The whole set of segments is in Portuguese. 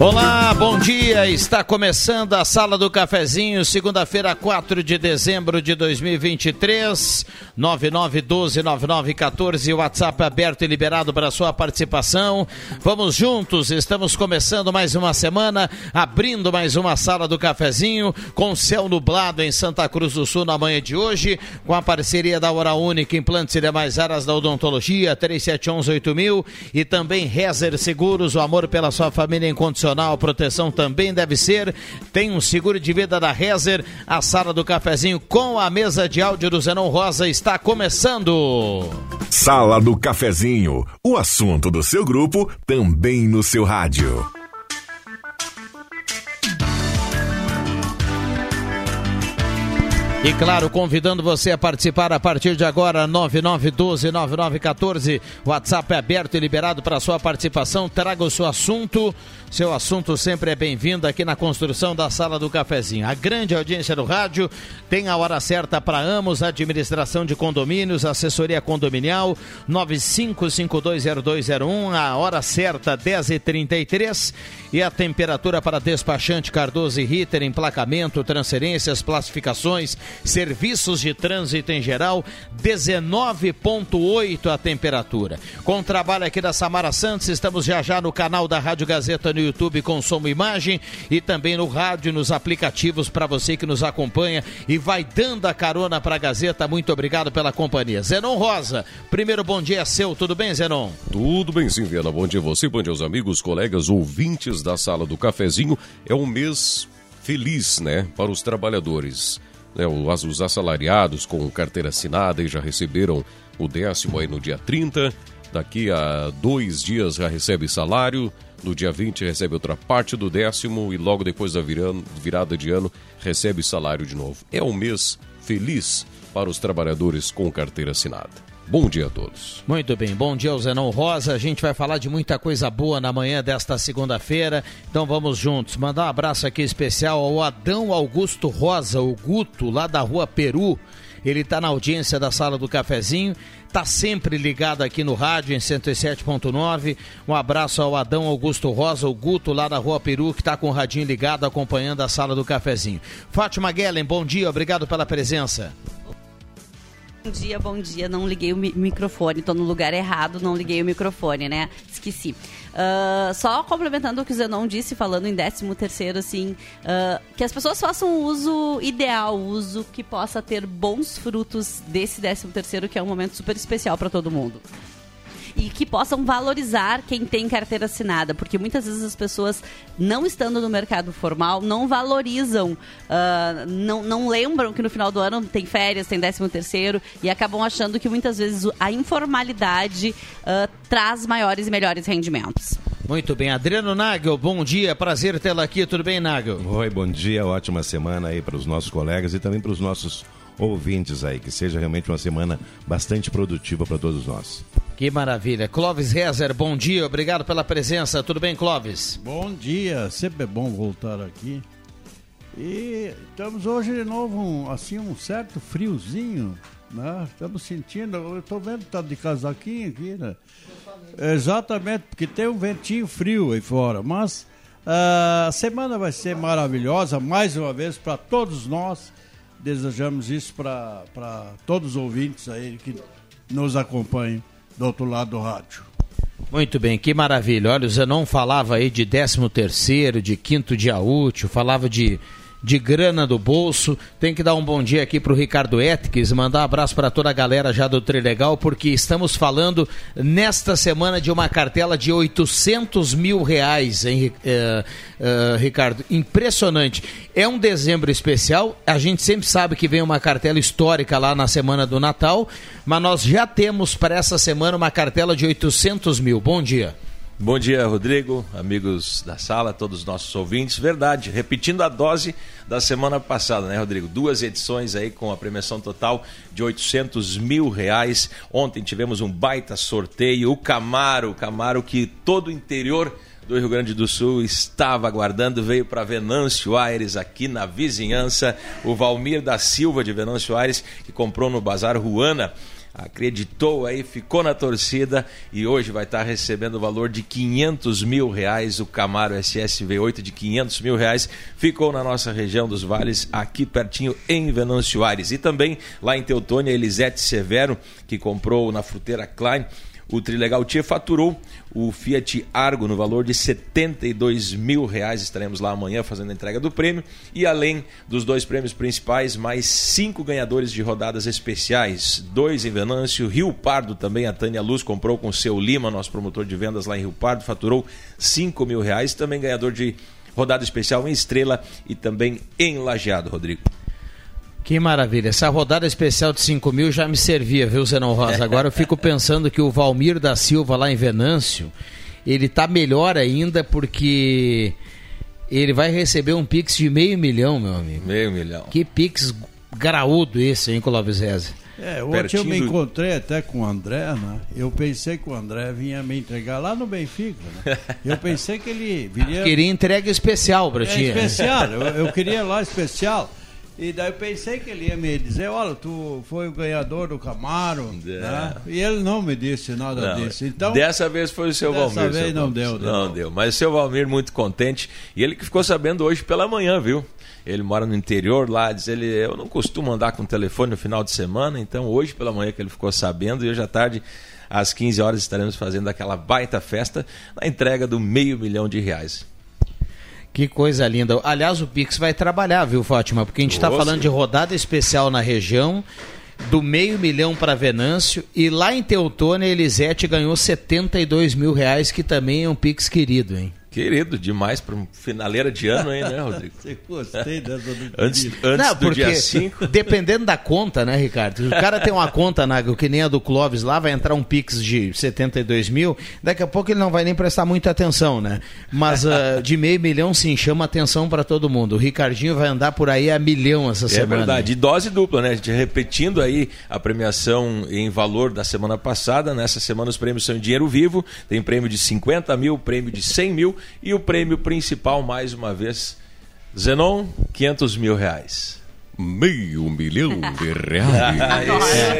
Olá, bom dia. Está começando a Sala do Cafezinho, segunda-feira, 4 de dezembro de 2023. 99129914, WhatsApp aberto e liberado para sua participação. Vamos juntos, estamos começando mais uma semana, abrindo mais uma Sala do Cafezinho, com céu nublado em Santa Cruz do Sul na manhã de hoje, com a parceria da Hora Única, implantes e demais áreas da odontologia, 37118000 e também Rezer Seguros, o amor pela sua família incondicional proteção também deve ser. Tem um seguro de vida da Rezer. A sala do cafezinho com a mesa de áudio do Zenon Rosa está começando. Sala do cafezinho. O assunto do seu grupo também no seu rádio. E claro, convidando você a participar a partir de agora, 9912-9914. WhatsApp é aberto e liberado para sua participação. Traga o seu assunto. Seu assunto sempre é bem-vindo aqui na construção da Sala do Cafezinho. A grande audiência do rádio tem a hora certa para Amos, administração de condomínios, assessoria condominial, 95520201. A hora certa, 10h33. E a temperatura para despachante Cardoso e Ritter, emplacamento, transferências, classificações serviços de trânsito em geral, 19,8 a temperatura. Com o trabalho aqui da Samara Santos, estamos já já no canal da Rádio Gazeta no YouTube com som e imagem e também no rádio, nos aplicativos para você que nos acompanha e vai dando a carona para a Gazeta. Muito obrigado pela companhia. Zenon Rosa, primeiro bom dia seu, tudo bem, Zenon? Tudo bem sim, Viana. Bom dia a você, bom dia aos amigos, colegas, ouvintes da Sala do Cafezinho. É um mês feliz, né, para os trabalhadores. Os, os assalariados com carteira assinada e já receberam o décimo aí no dia 30. Daqui a dois dias já recebe salário. No dia 20 recebe outra parte do décimo e logo depois da virada de ano recebe salário de novo. É um mês feliz para os trabalhadores com carteira assinada. Bom dia a todos. Muito bem, bom dia ao Zenon Rosa. A gente vai falar de muita coisa boa na manhã desta segunda-feira. Então vamos juntos. Mandar um abraço aqui especial ao Adão Augusto Rosa, o Guto, lá da rua Peru. Ele está na audiência da sala do cafezinho, está sempre ligado aqui no rádio em 107.9. Um abraço ao Adão Augusto Rosa, o Guto lá da Rua Peru, que está com o radinho ligado acompanhando a sala do cafezinho. Fátima Guellen, bom dia, obrigado pela presença. Bom dia, bom dia. Não liguei o mi microfone, estou no lugar errado, não liguei o microfone, né? Esqueci. Uh, só complementando o que o Zenon disse, falando em 13 terceiro, assim, uh, que as pessoas façam o uso ideal, uso que possa ter bons frutos desse 13 terceiro, que é um momento super especial para todo mundo e que possam valorizar quem tem carteira assinada, porque muitas vezes as pessoas, não estando no mercado formal, não valorizam, uh, não, não lembram que no final do ano tem férias, tem décimo terceiro, e acabam achando que muitas vezes a informalidade uh, traz maiores e melhores rendimentos. Muito bem, Adriano Nagel, bom dia, prazer tê-la aqui, tudo bem, Nagel? Oi, bom dia, ótima semana aí para os nossos colegas e também para os nossos ouvintes aí, que seja realmente uma semana bastante produtiva para todos nós. Que maravilha. Clóvis Rezer, bom dia, obrigado pela presença. Tudo bem, Clóvis? Bom dia, sempre é bom voltar aqui. E estamos hoje de novo, um, assim, um certo friozinho, né? Estamos sentindo, eu estou vendo que tá de casaquinho aqui, né? Exatamente, porque tem um ventinho frio aí fora, mas uh, a semana vai ser maravilhosa, mais uma vez, para todos nós. Desejamos isso para todos os ouvintes aí que nos acompanham do outro lado do rádio. Muito bem, que maravilha. Olha, o Zenon falava aí de 13 terceiro, de quinto dia útil, falava de de grana do bolso. Tem que dar um bom dia aqui para o Ricardo Etques, mandar um abraço para toda a galera já do Trilegal, porque estamos falando nesta semana de uma cartela de 800 mil reais, hein, uh, uh, Ricardo? Impressionante. É um dezembro especial, a gente sempre sabe que vem uma cartela histórica lá na semana do Natal, mas nós já temos para essa semana uma cartela de 800 mil. Bom dia. Bom dia, Rodrigo, amigos da sala, todos os nossos ouvintes. Verdade, repetindo a dose da semana passada, né, Rodrigo? Duas edições aí com a premiação total de 800 mil reais. Ontem tivemos um baita sorteio. O Camaro, o Camaro que todo o interior do Rio Grande do Sul estava aguardando, veio para Venâncio Aires, aqui na vizinhança. O Valmir da Silva de Venâncio Aires, que comprou no Bazar Ruana acreditou aí, ficou na torcida e hoje vai estar recebendo o valor de 500 mil reais. O Camaro SS V8 de 500 mil reais ficou na nossa região dos vales, aqui pertinho em Venâncio Aires. E também lá em Teutônia, Elisete Severo, que comprou na fruteira Klein o Trilegal Tia faturou o Fiat Argo no valor de 72 mil reais. Estaremos lá amanhã fazendo a entrega do prêmio. E além dos dois prêmios principais, mais cinco ganhadores de rodadas especiais. Dois em Venâncio, Rio Pardo também. A Tânia Luz comprou com o seu Lima, nosso promotor de vendas lá em Rio Pardo, faturou 5 mil reais. Também ganhador de rodada especial em Estrela e também em Lajeado, Rodrigo. Que maravilha. Essa rodada especial de 5 mil já me servia, viu, Zenon Rosa? Agora eu fico pensando que o Valmir da Silva lá em Venâncio, ele tá melhor ainda porque ele vai receber um Pix de meio milhão, meu amigo. Meio milhão. Que Pix graúdo esse, hein, Clóvis Reza? É, ontem eu me encontrei até com o André, né? Eu pensei que o André vinha me entregar lá no Benfica, né? Eu pensei que ele viria... Queria entrega especial pra é, ti. especial, eu, eu queria lá especial. E daí eu pensei que ele ia me dizer, olha, tu foi o ganhador do Camaro, É. né? E ele não me disse nada Não, disso. Então, dessa vez foi o seu dessa Valmir. vez seu não deu, deu. Não deu. Mas o seu Valmir muito contente. E ele que ficou sabendo hoje pela manhã, viu? Ele mora no interior lá, diz ele, eu não costumo andar com telefone no final de semana, então hoje pela manhã que ele ficou sabendo, e hoje à tarde, às 15 horas, estaremos fazendo aquela baita festa na entrega do meio milhão de reais. Que coisa linda. Aliás, o Pix vai trabalhar, viu, Fátima? Porque a gente está falando de rodada especial na região, do meio milhão para Venâncio, e lá em Teutônia, Elisete ganhou 72 mil reais, que também é um Pix querido, hein? Querido, demais para um finaleira de ano, hein, né, Rodrigo? Você gostei dessa do Antes, antes Não, do dia 5. dependendo da conta, né, Ricardo? O cara tem uma conta, na, que nem a do Clóvis lá, vai entrar um Pix de 72 mil, daqui a pouco ele não vai nem prestar muita atenção, né? Mas ah, de meio milhão, sim, chama atenção para todo mundo. O Ricardinho vai andar por aí a milhão essa É semana. verdade. E dose dupla, né? A gente repetindo aí a premiação em valor da semana passada. Nessa semana os prêmios são em dinheiro vivo. Tem prêmio de 50 mil, prêmio de 100 mil e o prêmio principal, mais uma vez, Zenon, 500 mil reais. Meio milhão de reais.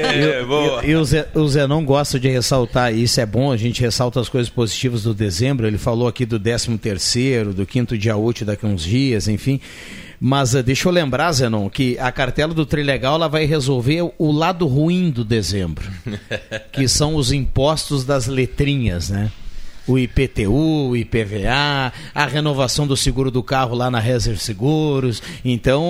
É, boa. E o, Zé, o Zenon gosta de ressaltar, e isso é bom, a gente ressalta as coisas positivas do dezembro, ele falou aqui do 13 terceiro, do quinto dia útil daqui a uns dias, enfim. Mas eh, deixa eu lembrar, Zenon, que a cartela do Trilegal ela vai resolver o lado ruim do dezembro, que são os impostos das letrinhas, né? O IPTU, o IPVA, a renovação do seguro do carro lá na Reserve Seguros. Então,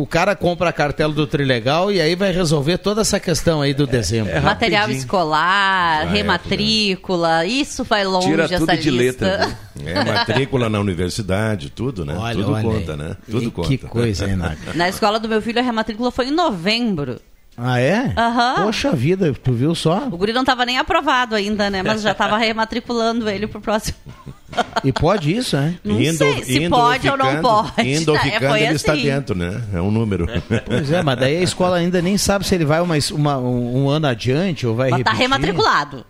o cara compra a cartela do Trilegal e aí vai resolver toda essa questão aí do dezembro. é Material rapidinho. escolar, Vai, rematrícula, isso vai longe Tira essa tudo de lista. letra. viu? É, matrícula na universidade, tudo, né? Olha, tudo olha conta, aí. né? Tudo E conta. Que coisa, hein, Naga? Na escola do meu filho, a rematrícula foi em novembro. Ah, é? Aham. Poxa vida, tu viu só? O guri não estava nem aprovado ainda, né? Mas já estava rematriculando ele pro próximo. E pode isso, é? Não sei se pode ou não pode. Indo ou É, ficando, foi ele está assim. dentro, né? É um número. Pois é, mas daí a escola ainda nem sabe se ele vai uma, uma- um, um ano adiante ou vai Mas tá repetir. rematriculado.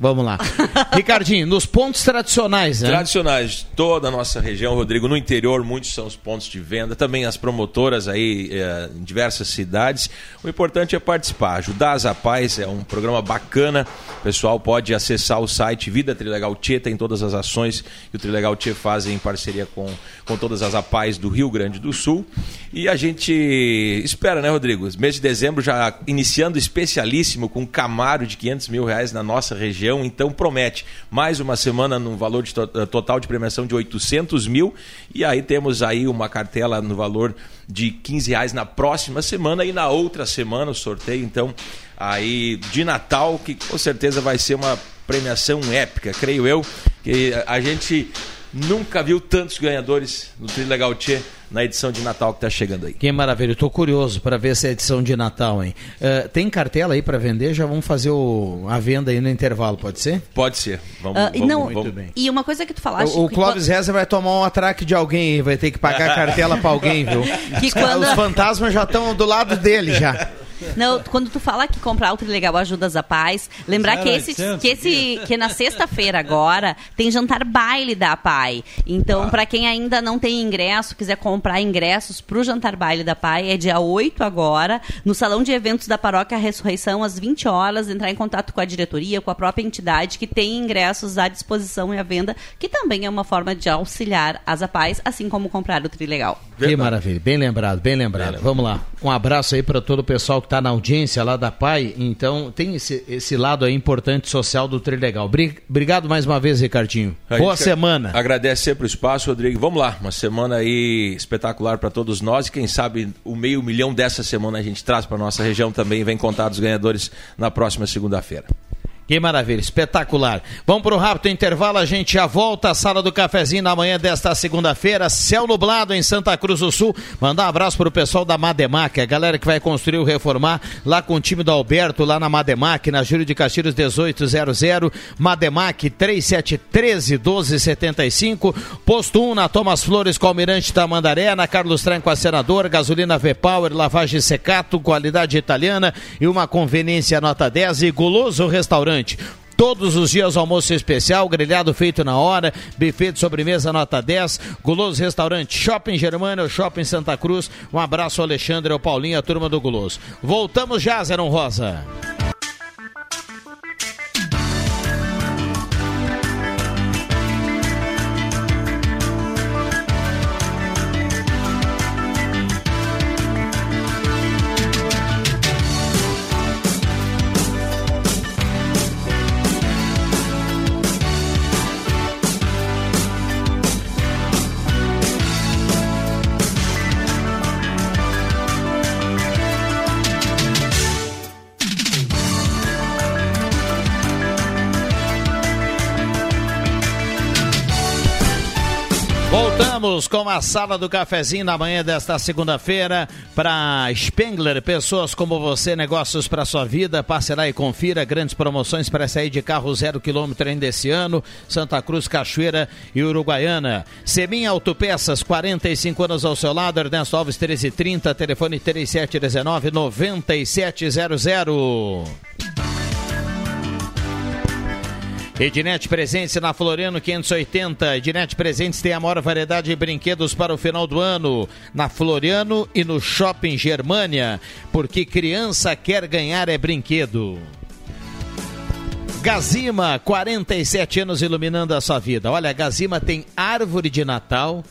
Vamos lá. Ricardinho, nos pontos tradicionais, né? Tradicionais de toda a nossa região, Rodrigo. No interior, muitos são os pontos de venda. Também as promotoras aí eh, em diversas cidades. O importante é participar. Ajudar as APAES é um programa bacana. O pessoal pode acessar o site Vida Trilegal Tchê. Tem todas as ações que o Trilegal Tchê faz em parceria com, com todas as APAES do Rio Grande do Sul. E a gente espera, né, Rodrigo? Mês de dezembro já iniciando especialíssimo com um Camaro de 500 mil reais na nossa região. Então promete mais uma semana no valor de to- eh, total de premiação de 800 mil. E aí temos aí uma cartela no valor de 15 reais na próxima semana e na outra semana o sorteio. Então aí de Natal, que com certeza vai ser uma premiação épica, creio eu, que a gente nunca viu tantos ganhadores no Trilegal Tchê na edição de Natal que está chegando aí. Que maravilha, eu tô curioso para ver essa edição de Natal, hein? Eh, tem cartela aí para vender? Já vamos fazer o- a venda aí no intervalo, pode ser? Pode ser. Vamos, e vamos, não, vamos. Muito bem. E uma coisa que tu falaste. O, o que Clóvis Reza vai tomar um atraque de alguém aí, vai ter que pagar a cartela para alguém, viu? Que quando- Os fantasmas já estão do lado dele já. Não, quando tu fala que comprar o Trilegal ajuda as APAES, lembrar que esse, 0800, que esse que na sexta-feira agora tem jantar baile da APAI. Então, Ah. pra quem ainda não tem ingresso, quiser comprar ingressos pro jantar baile da APAI, é dia 8 agora, no Salão de Eventos da Paróquia Ressurreição, às 20 horas, entrar em contato com a diretoria, com a própria entidade que tem ingressos à disposição e à venda, que também é uma forma de auxiliar as APAES, assim como comprar o Trilegal. Que maravilha, bem lembrado, bem lembrado. Vamos lá. Um abraço aí para todo o pessoal que está na audiência lá da PAI. Então, tem esse, esse lado aí importante social do Trilegal. Bri- Obrigado mais uma vez, Ricardinho. A Boa semana. Agradece sempre o espaço, Rodrigo. Vamos lá, uma semana aí espetacular para todos nós e quem sabe o meio milhão dessa semana a gente traz para nossa região também vem contar dos ganhadores na próxima segunda-feira. Que maravilha, espetacular. Vamos para o rápido intervalo, a gente já volta à sala do cafezinho na manhã desta segunda-feira. Céu nublado em Santa Cruz do Sul. Mandar um abraço para o pessoal da Mademac, a galera que vai construir ou reformar lá com o time do Alberto, lá na Mademac, na Júlio de Castilhos 1800. Mademac 3713 1275. Posto 1 na Thomas Flores com Almirante Tamandaré, na Carlos Tranco a Senador, gasolina V-Power, lavagem secato, qualidade italiana e uma conveniência nota 10 e guloso restaurante. Todos os dias almoço especial, grelhado feito na hora, buffet de sobremesa nota 10, Guloso Restaurante, Shopping Germânia, Shopping Santa Cruz. Um abraço Alexandre, ao Paulinho, a turma do Guloso. Voltamos já, Zeron Rosa. Com a sala do cafezinho na manhã desta segunda-feira para Spengler, pessoas como você, negócios para sua vida. Passe lá e confira grandes promoções para sair de carro zero quilômetro ainda esse ano. Santa Cruz, Cachoeira e Uruguaiana. Seminha Autopeças, 45 anos ao seu lado. Ernesto Alves 1330, telefone 3719 9700. Ednet Presentes na Floriano 580. Ednet Presentes tem a maior variedade de brinquedos para o final do ano. Na Floriano e no Shopping Germânia. Porque criança quer ganhar é brinquedo. Gazima, 47 anos iluminando a sua vida. Olha, a Gazima tem árvore de Natal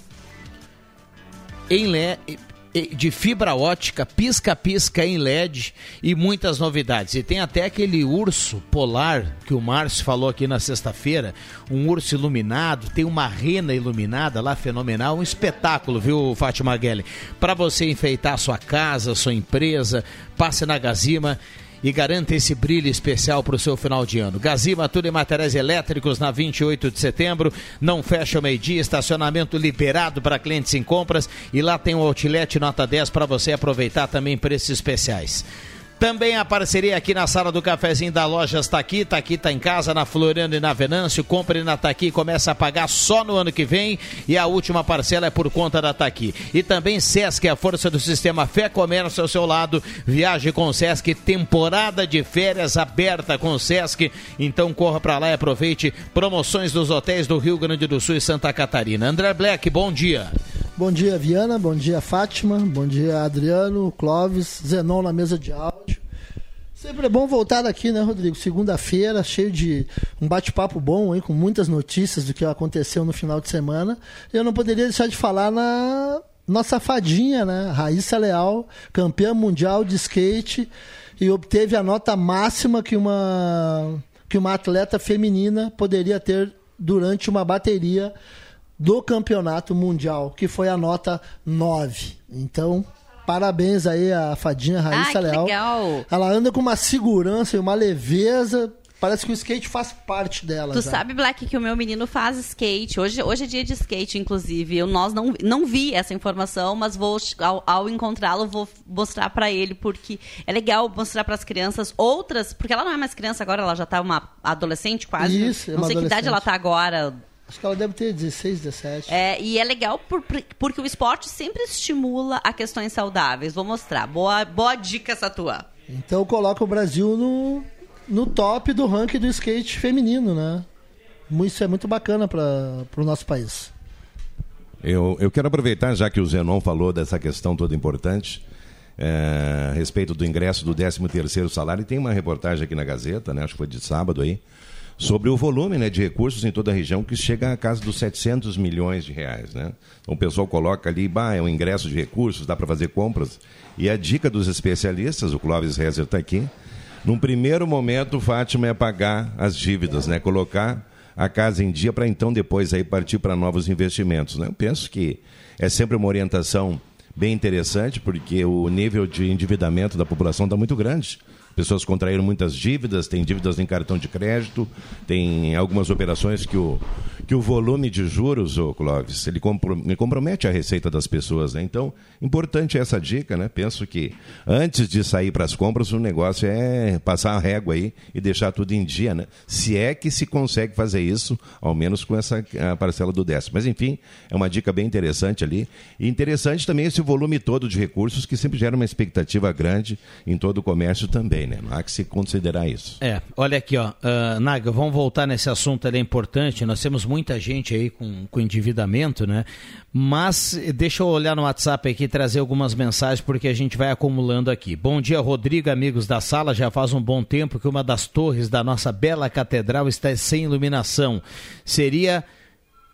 em LED de fibra ótica, pisca-pisca em LED e muitas novidades. E tem até aquele urso polar que o Márcio falou aqui na sexta-feira, um urso iluminado, tem uma rena iluminada lá fenomenal, um espetáculo, viu, Fátima Guelli? Para você enfeitar a sua casa, a sua empresa, passe na Gazima e garanta esse brilho especial para o seu final de ano. Gazima, tudo em materiais elétricos na 28 de setembro, não fecha o meio-dia, estacionamento liberado para clientes em compras e lá tem um outlet nota 10 para você aproveitar também preços especiais. Também a parceria aqui na sala do cafezinho da loja Taqui. Taqui tá em casa, na Floriano e na Venâncio. Compre na Taqui, começa a pagar só no ano que vem. E a última parcela é por conta da Taqui. E também Sesc, a força do sistema Fé Comércio ao seu lado. Viaje com o Sesc, temporada de férias aberta com o Sesc. Então corra para lá e aproveite promoções dos hotéis do Rio Grande do Sul e Santa Catarina. André Black, bom dia. Bom dia, Viana. Bom dia, Fátima. Bom dia, Adriano, Clóvis, Zenon na mesa de áudio. Sempre é bom voltar aqui, né, Rodrigo? Segunda-feira, cheio de um bate-papo bom, hein, com muitas notícias do que aconteceu no final de semana. Eu não poderia deixar de falar na nossa fadinha, né? Raíssa Leal, campeã mundial de skate e obteve a nota máxima que uma que uma atleta feminina poderia ter durante uma bateria do campeonato mundial, que foi a nota 9. Então, parabéns aí à fadinha Raíssa Ah, Leal. legal. Ela anda com uma segurança e uma leveza. Parece que o skate faz parte dela. Tu já. sabe, Black, que o meu menino faz skate. Hoje, hoje é dia de skate, inclusive. Eu nós não, não vi essa informação, mas vou ao, ao encontrá-lo vou mostrar pra ele porque é legal mostrar para as crianças outras, porque ela não é mais criança agora, ela já tá uma adolescente quase. né? Isso, é não uma sei que idade ela tá agora. Acho que ela deve ter 16, 17. É, e é legal por- porque o esporte sempre estimula a questões saudáveis. Vou mostrar. Boa, boa dica essa tua. Então coloca o Brasil no, no top do ranking do skate feminino, né? Isso é muito bacana para o nosso país. Eu, eu quero aproveitar, já que o Zenon falou dessa questão toda importante, é, a respeito do ingresso do 13º salário, e tem uma reportagem aqui na Gazeta, né, acho que foi de sábado aí, sobre o volume né, de recursos em toda a região que chega a casa dos 700 milhões de reais. Né? Então o pessoal coloca ali, bah, é um ingresso de recursos, dá para fazer compras. E a dica dos especialistas, o Clóvis Rezer está aqui, num primeiro momento, Fátima é pagar as dívidas, né? colocar a casa em dia para então depois aí partir para novos investimentos. Né? Eu penso que é sempre uma orientação bem interessante, porque o nível de endividamento da população está muito grande pessoas contraíram muitas dívidas, tem dívidas em cartão de crédito, tem algumas operações que o, que o volume de juros, ô Clóvis, ele compromete a receita das pessoas. Né? Então, importante essa dica, né? Penso que antes de sair para as compras, o negócio é passar a régua aí e deixar tudo em dia, né? Se é que se consegue fazer isso, ao menos com essa parcela do décimo. Mas, enfim, é uma dica bem interessante ali. E interessante também esse volume todo de recursos que sempre gera uma expectativa grande em todo o comércio também né? Há que se considerar isso. É, olha aqui, ó, uh, Naga, vamos voltar nesse assunto, ele é importante, nós temos muita gente aí com, com endividamento, né? Mas deixa eu olhar no WhatsApp aqui e trazer algumas mensagens, porque a gente vai acumulando aqui. Bom dia, Rodrigo, amigos da sala, já faz um bom tempo que uma das torres da nossa bela catedral está sem iluminação. Seria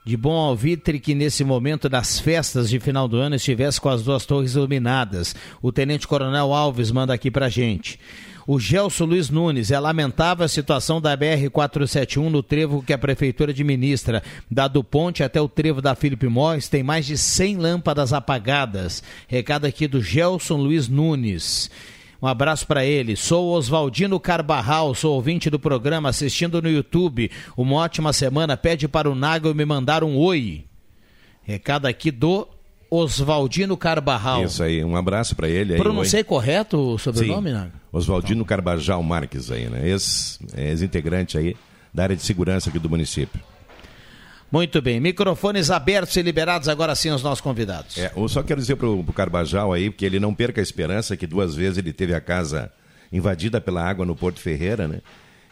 de bom alvitre que nesse momento das festas de final do ano estivesse com as duas torres iluminadas. O Tenente Coronel Alves manda aqui pra gente. O Gelson Luiz Nunes é lamentável a situação da BR-471 no trevo que a prefeitura administra. Da do Ponte até o trevo da Felipe Mois tem mais de 100 lâmpadas apagadas. Recado aqui do Gelson Luiz Nunes. Um abraço para ele. Sou Oswaldino Carbarral, sou ouvinte do programa, assistindo no YouTube. Uma ótima semana. Pede para o Nagel me mandar um oi. Recado aqui do Oswaldino Carbarral. Isso aí, um abraço para ele. Pronunciei oi. correto o sobrenome, Sim. Oswaldino Carbarral Marques aí, né? Ex-integrante aí da área de segurança aqui do município. Muito bem, microfones abertos e liberados agora sim aos nossos convidados. É, eu só quero dizer para o Carbajal aí que ele não perca a esperança que duas vezes ele teve a casa invadida pela água no Porto Ferreira, né?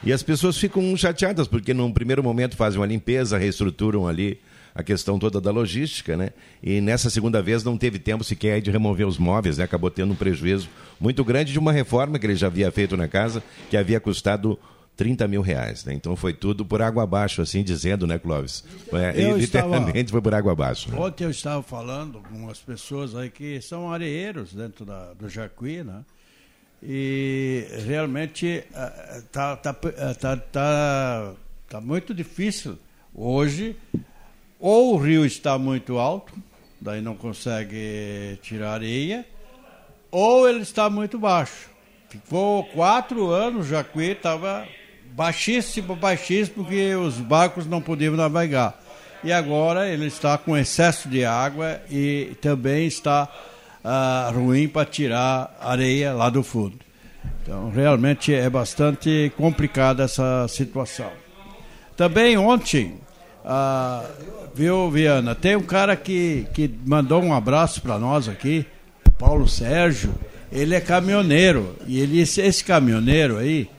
E as pessoas ficam chateadas porque num primeiro momento fazem uma limpeza, reestruturam ali a questão toda da logística, né? E nessa segunda vez não teve tempo sequer de remover os móveis, né? Acabou tendo um prejuízo muito grande de uma reforma que ele já havia feito na casa, que havia custado 30 mil reais, né? Então foi tudo por água abaixo, assim dizendo, né, Clóvis? É, eu literalmente estava... foi por água abaixo. Né? Ontem eu estava falando com as pessoas aí que são areeiros dentro da, do Jacuí, né? E realmente está tá, tá, tá, tá muito difícil hoje ou o rio está muito alto, daí não consegue tirar areia, ou ele está muito baixo. Ficou quatro anos, Jacuí estava baixíssimo, baixíssimo, porque os barcos não podiam navegar. E agora ele está com excesso de água e também está uh, ruim para tirar areia lá do fundo. Então, realmente é bastante complicada essa situação. Também ontem, uh, viu, Viana? Tem um cara que, que mandou um abraço para nós aqui, Paulo Sérgio. Ele é caminhoneiro. E ele, esse caminhoneiro aí,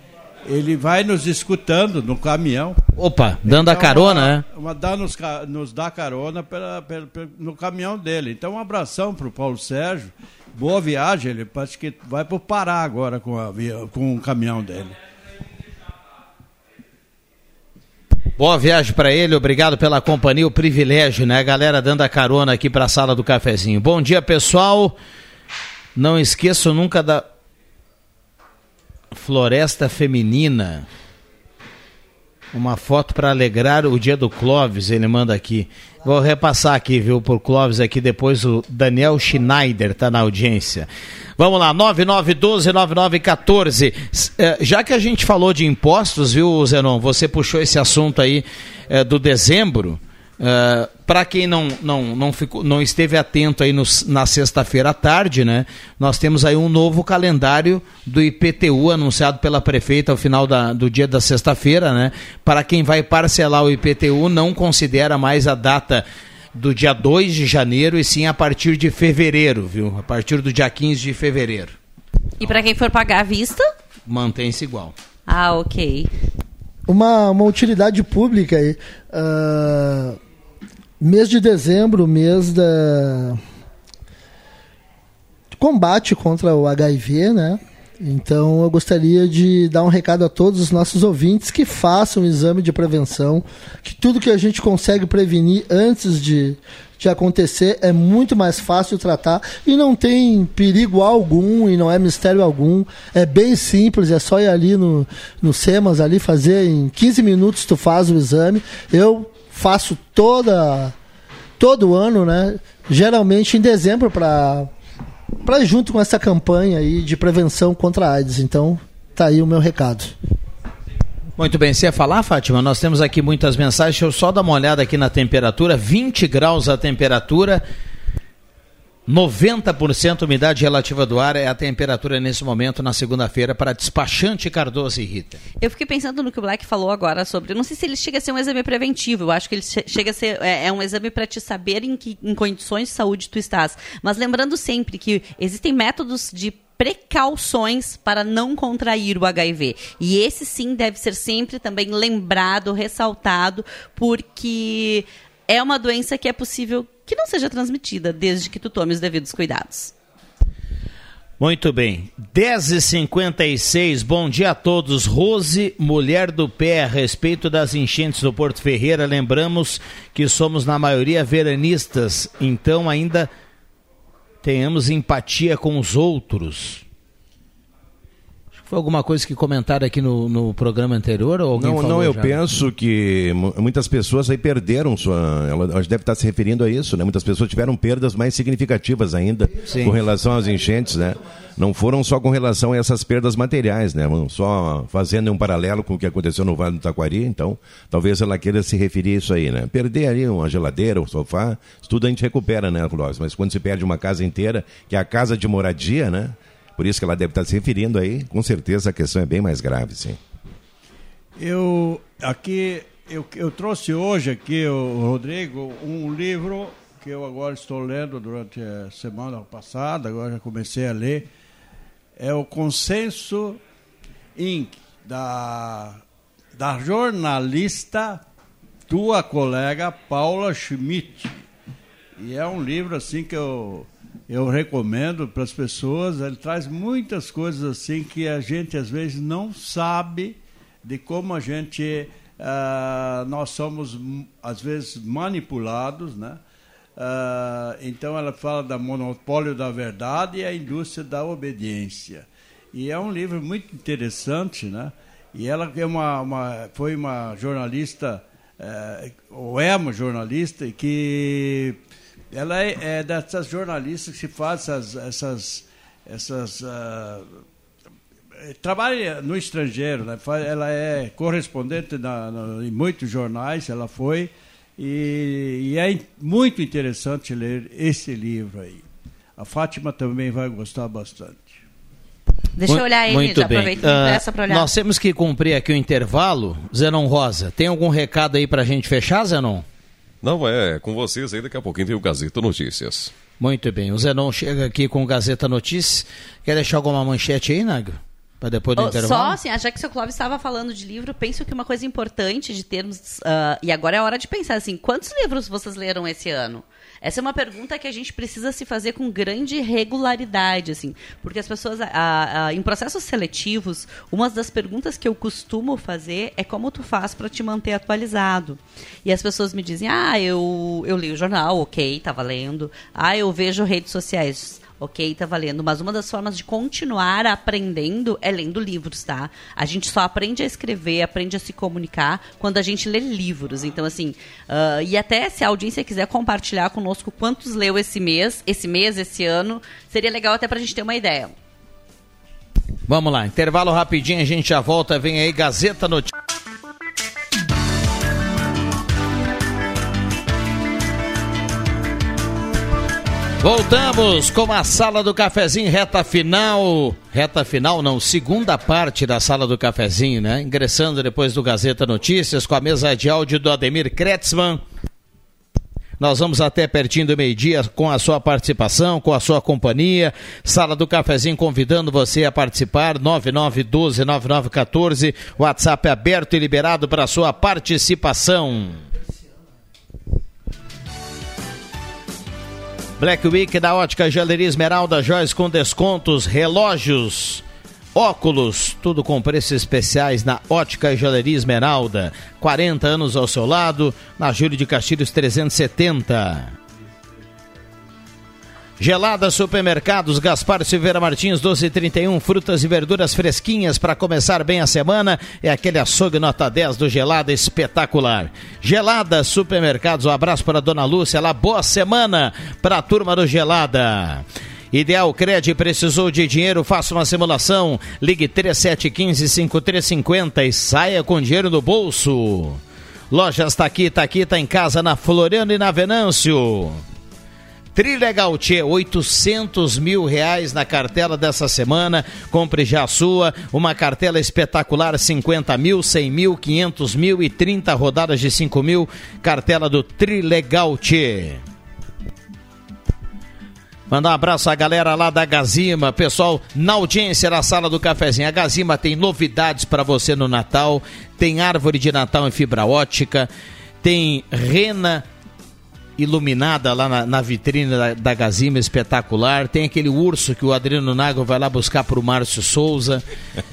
ele vai nos escutando no caminhão. Opa, dando então, a carona, uma, né? Uma, dá nos, nos dá carona pela, pela, pela, no caminhão dele. Então, um abração para o Paulo Sérgio. Boa viagem. Ele parece que vai para o Pará agora com, a, com o caminhão dele. Boa viagem para ele, obrigado pela companhia, o privilégio, né? A galera dando a carona aqui para a sala do cafezinho. Bom dia, pessoal. Não esqueço nunca da Floresta Feminina. Uma foto para alegrar o dia do Clóvis, ele manda aqui. Vou repassar aqui, viu, por Clóvis aqui, depois o Daniel Schneider tá na audiência. Vamos lá, 9912-9914. É, já que a gente falou de impostos, viu, Zenon? Você puxou esse assunto aí é, do dezembro. Uh, para quem não, não, não, ficou, não esteve atento aí no, na sexta-feira à tarde, né? Nós temos aí um novo calendário do IPTU anunciado pela prefeita ao final da, do dia da sexta-feira, né? Para quem vai parcelar o IPTU, não considera mais a data do dia 2 de janeiro e sim a partir de fevereiro, viu? A partir do dia 15 de fevereiro. E para quem for pagar à vista? Mantém-se igual. Ah, ok. Uma, uma utilidade pública aí. Uh, mês de dezembro, mês da combate contra o HIV, né? Então eu gostaria de dar um recado a todos os nossos ouvintes que façam o exame de prevenção, que tudo que a gente consegue prevenir antes de, de acontecer é muito mais fácil tratar e não tem perigo algum e não é mistério algum. É bem simples, é só ir ali no, no SEMAS ali fazer em 15 minutos tu faz o exame. Eu faço toda todo ano, né? Geralmente em dezembro para para junto com essa campanha aí de prevenção contra a AIDS. Então, tá aí o meu recado. Muito bem, você ia falar, Fátima? Nós temos aqui muitas mensagens. Deixa eu só dar uma olhada aqui na temperatura. 20 graus a temperatura. 90% umidade relativa do ar é a temperatura nesse momento na segunda-feira para despachante Cardoso e Rita. Eu fiquei pensando no que o Black falou agora sobre. Não sei se ele chega a ser um exame preventivo. Eu acho que ele chega a ser é, é um exame para te saber em que em condições de saúde tu estás. Mas lembrando sempre que existem métodos de precauções para não contrair o HIV. E esse sim deve ser sempre também lembrado, ressaltado, porque é uma doença que é possível que não seja transmitida, desde que tu tome os devidos cuidados. Muito bem. 10h56, bom dia a todos. Rose, mulher do pé, a respeito das enchentes do Porto Ferreira, lembramos que somos na maioria veranistas, então ainda tenhamos empatia com os outros. Foi alguma coisa que comentaram aqui no, no programa anterior? Ou não, não, eu já? penso que muitas pessoas aí perderam sua. Ela deve estar se referindo a isso, né? Muitas pessoas tiveram perdas mais significativas ainda Sim. com relação às enchentes, né? Não foram só com relação a essas perdas materiais, né? Só fazendo um paralelo com o que aconteceu no Vale do Taquari, então talvez ela queira se referir a isso aí, né? Perder ali uma geladeira, um sofá, isso tudo a gente recupera, né, Clóvis? Mas quando se perde uma casa inteira, que é a casa de moradia, né? Por isso que ela deve estar se referindo aí, com certeza a questão é bem mais grave, sim. Eu aqui eu, eu trouxe hoje aqui, o Rodrigo, um livro que eu agora estou lendo durante a semana passada, agora já comecei a ler, é o Consenso Inc., da, da jornalista, tua colega Paula Schmidt. E é um livro assim que eu eu recomendo para as pessoas. Ele traz muitas coisas assim que a gente às vezes não sabe de como a gente uh, nós somos às vezes manipulados, né? Uh, então ela fala da monopólio da verdade e a indústria da obediência. E é um livro muito interessante, né? E ela é uma, uma foi uma jornalista, uh, ou é uma jornalista que ela é, é dessas jornalistas que fazem essas. essas, essas uh, trabalha no estrangeiro, né? ela é correspondente na, na, em muitos jornais, ela foi, e, e, é muito interessante ler esse livro aí. A Fátima também vai gostar bastante. Deixa eu olhar ele, muito já bem. uh, para olhar. Nós temos que cumprir aqui o intervalo. Zenon Rosa, tem algum recado aí para a gente fechar, Zenon? Não, é com vocês aí, daqui a pouquinho tem o Gazeta Notícias. Muito bem, o Zenon chega aqui com o Gazeta Notícias. Quer deixar alguma manchete aí, Nago? Para depois do oh, intervalo? Só assim, já que o seu Clóvis estava falando de livro, penso que uma coisa importante de termos. Uh, e agora é hora de pensar assim: quantos livros vocês leram esse ano? Essa é uma pergunta que a gente precisa se fazer com grande regularidade, assim, porque as pessoas, a, a, em processos seletivos, uma das perguntas que eu costumo fazer é como tu faz para te manter atualizado. E as pessoas me dizem, ah, eu, eu li o jornal, ok, tá valendo. Ah, eu vejo redes sociais ok, tá valendo. Mas uma das formas de continuar aprendendo é lendo livros, tá? A gente só aprende a escrever, aprende a se comunicar quando a gente lê livros. Então, assim, uh, e até se a audiência quiser compartilhar conosco quantos leu esse mês, esse mês, esse ano, seria legal até pra gente ter uma ideia. Vamos lá, intervalo rapidinho, a gente já volta. Vem aí, Gazeta Notícias. Voltamos com a sala do cafezinho, reta final. Reta final, não, segunda parte da sala do cafezinho, né? Ingressando depois do Gazeta Notícias com a mesa de áudio do Ademir Kretzmann. Nós vamos até pertinho do meio-dia com a sua participação, com a sua companhia. Sala do Cafezinho convidando você a participar. 9912-9914. WhatsApp aberto e liberado para sua participação. Black Week da Ótica Joalheria Esmeralda Joias com descontos, relógios, óculos, tudo com preços especiais na Ótica Joalheria Esmeralda. 40 anos ao seu lado, na Júlio de Castilhos 370. Gelada Supermercados, Gaspar Silveira Martins, 1231, frutas e verduras fresquinhas para começar bem a semana. É aquele açougue nota 10 do Gelada espetacular. Gelada Supermercados, um abraço para a dona Lúcia lá, boa semana para a turma do Gelada. Ideal Cred precisou de dinheiro, faça uma simulação. Ligue 3715-5350 e saia com dinheiro no bolso. Lojas tá aqui, tá aqui, tá em casa na Floriano e na Venâncio. Trilegal Tchê, 800 mil reais na cartela dessa semana. Compre já a sua. Uma cartela espetacular: 50 mil, 100 mil, 500 mil e 30 rodadas de 5 mil. Cartela do Trilegal Tchê. Mandar um abraço à galera lá da Gazima, pessoal na audiência da sala do cafezinho. A Gazima tem novidades para você no Natal. Tem árvore de Natal em fibra ótica, tem rena iluminada lá na, na vitrine da, da, Gazima, espetacular. Tem aquele urso que o Adriano Nago vai lá buscar pro Márcio Souza.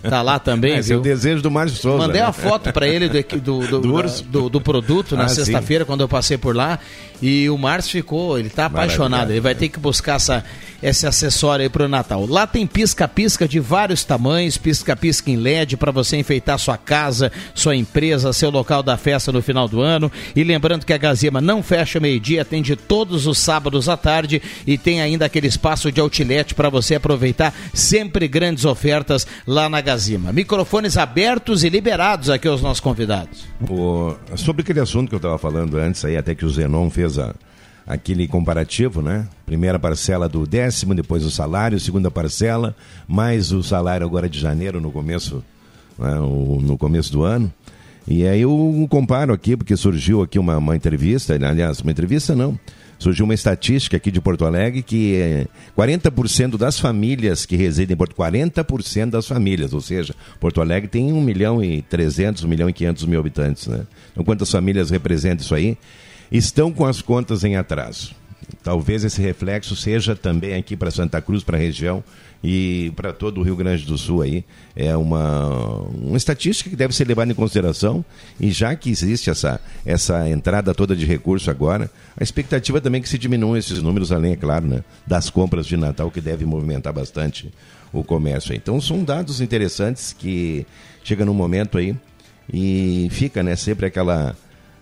Tá lá também. Esse é o desejo do Márcio Souza. Mandei né? a foto para ele do, do, do, do, urso. do, do produto na ah, sexta-feira, quando eu passei por lá. E o Márcio ficou, ele tá apaixonado. Ele vai ter que buscar essa, esse acessório aí pro Natal. Lá tem pisca-pisca de vários tamanhos, pisca-pisca em LED para você enfeitar sua casa, sua empresa, seu local da festa no final do ano. E lembrando que a Gazima não fecha meio-dia, atende todos os sábados à tarde e tem ainda aquele espaço de outlet para você aproveitar sempre grandes ofertas lá na Gazima. Microfones abertos e liberados aqui aos nossos convidados. O, sobre aquele assunto que eu estava falando antes aí, até que o Zenon fez a, aquele comparativo, né? Primeira parcela do décimo, depois o salário, segunda parcela, mais o salário agora de janeiro no começo, né? o, no começo do ano. E aí eu comparo aqui, porque surgiu aqui uma, uma entrevista, aliás, uma entrevista não, surgiu uma estatística aqui de Porto Alegre que é 40% das famílias que residem em Porto 40% das famílias, ou seja, Porto Alegre tem 1 milhão e 300, 1 milhão e 500 mil habitantes, né? Então quantas famílias representam isso aí? Estão com as contas em atraso. Talvez esse reflexo seja também aqui para Santa Cruz, para a região e para todo o Rio Grande do Sul aí. É uma, uma estatística que deve ser levada em consideração e já que existe essa, essa entrada toda de recurso agora, a expectativa também é que se diminuam esses números, além, é claro, né, das compras de Natal, que deve movimentar bastante o comércio. Então são dados interessantes que chega num momento aí e fica né, sempre aquela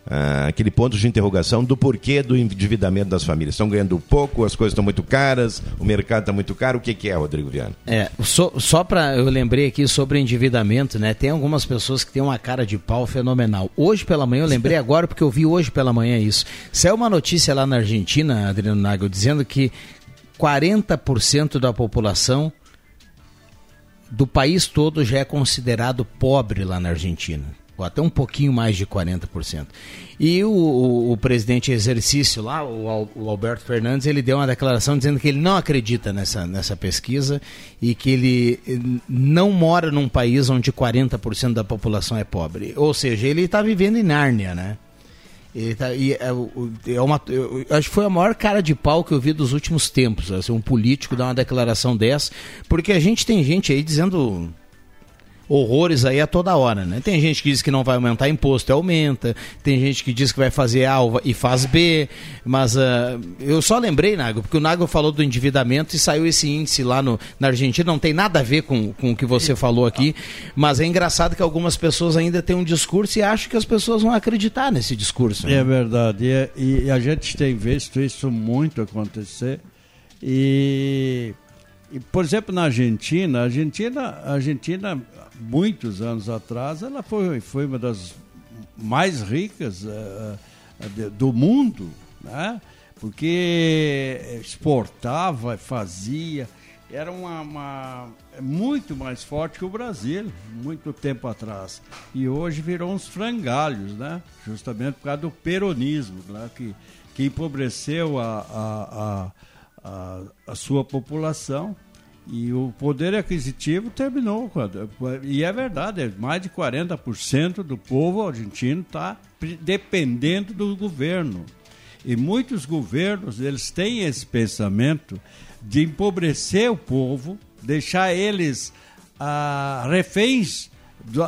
ah, aquele ponto de interrogação do porquê do endividamento das famílias. Estão ganhando pouco, as coisas estão muito caras, o mercado está muito caro. O que, que, é, Rodrigo Viana? É, só, só para eu lembrei aqui sobre endividamento, né? Tem algumas pessoas que têm uma cara de pau fenomenal. Hoje pela manhã, eu lembrei agora porque eu vi hoje pela manhã isso. Saiu uma notícia lá na Argentina, Adriano Nagel, dizendo que 40% da população do país todo já é considerado pobre lá na Argentina ou até um pouquinho mais de 40%. E o, o, o presidente exercício lá, o, o, Alberto Fernandes, ele deu uma declaração dizendo que ele não acredita nessa, nessa pesquisa e que ele não mora num país onde 40% da população é pobre. Ou seja, ele está vivendo em Nárnia, né? Ele tá, e é, é uma, eu, acho que foi a maior cara de pau que eu vi dos últimos tempos. Assim, um político dar uma declaração dessa, porque a gente tem gente aí dizendo horrores aí a toda hora, né? Tem gente que diz que não vai aumentar imposto aumenta, tem gente que diz que vai fazer A e faz B, mas uh, eu só lembrei, Nago, porque o Nago falou do endividamento e saiu esse índice lá no, na Argentina, não tem nada a ver com, com o que você falou aqui, mas é engraçado que algumas pessoas ainda têm um discurso e acham que as pessoas vão acreditar nesse discurso. Né? É verdade, e, e a gente tem visto isso muito acontecer e... E, por exemplo, na Argentina, Argentina, Argentina muitos anos atrás, ela foi, foi uma das mais ricas uh, do mundo, né? porque exportava, fazia, era uma, uma- é muito mais forte que o Brasil, muito tempo atrás. E hoje virou uns frangalhos, né? Justamente por causa do peronismo, né? que, que empobreceu a, a, a, a, a sua população. E o poder aquisitivo terminou. E é verdade, mais de 40% do povo argentino está dependendo do governo. E muitos governos, eles têm esse pensamento de empobrecer o povo, deixar eles ah, reféns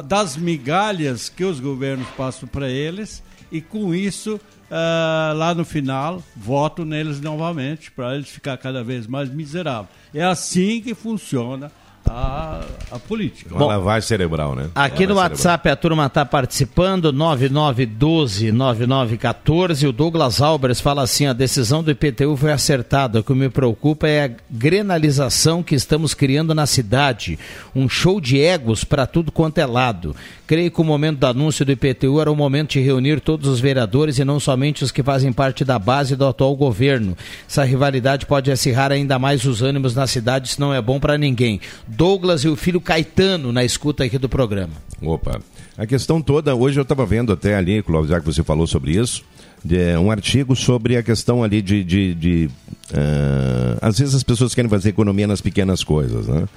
das migalhas que os governos passam para eles e com isso, ah, lá no final, voto neles novamente para eles ficar cada vez mais miseráveis. É assim que funciona a, a política. Uma lavagem cerebral, né? Aqui no WhatsApp a turma está participando, 9912-9914. O Douglas Albers fala assim: a decisão do IPTU foi acertada. O que me preocupa é a grenalização que estamos criando na cidade. Um show de egos para tudo quanto é lado. Creio que o momento do anúncio do IPTU era o momento de reunir todos os vereadores e não somente os que fazem parte da base do atual governo. Essa rivalidade pode acirrar ainda mais os ânimos na cidade, isso não é bom para ninguém. Douglas e o filho Caetano na escuta aqui do programa. Opa. A questão toda, hoje eu estava vendo até ali, Cláudio, já que você falou sobre isso, de, um artigo sobre a questão ali de. de, de, ah, às vezes as pessoas querem fazer economia nas pequenas coisas, né?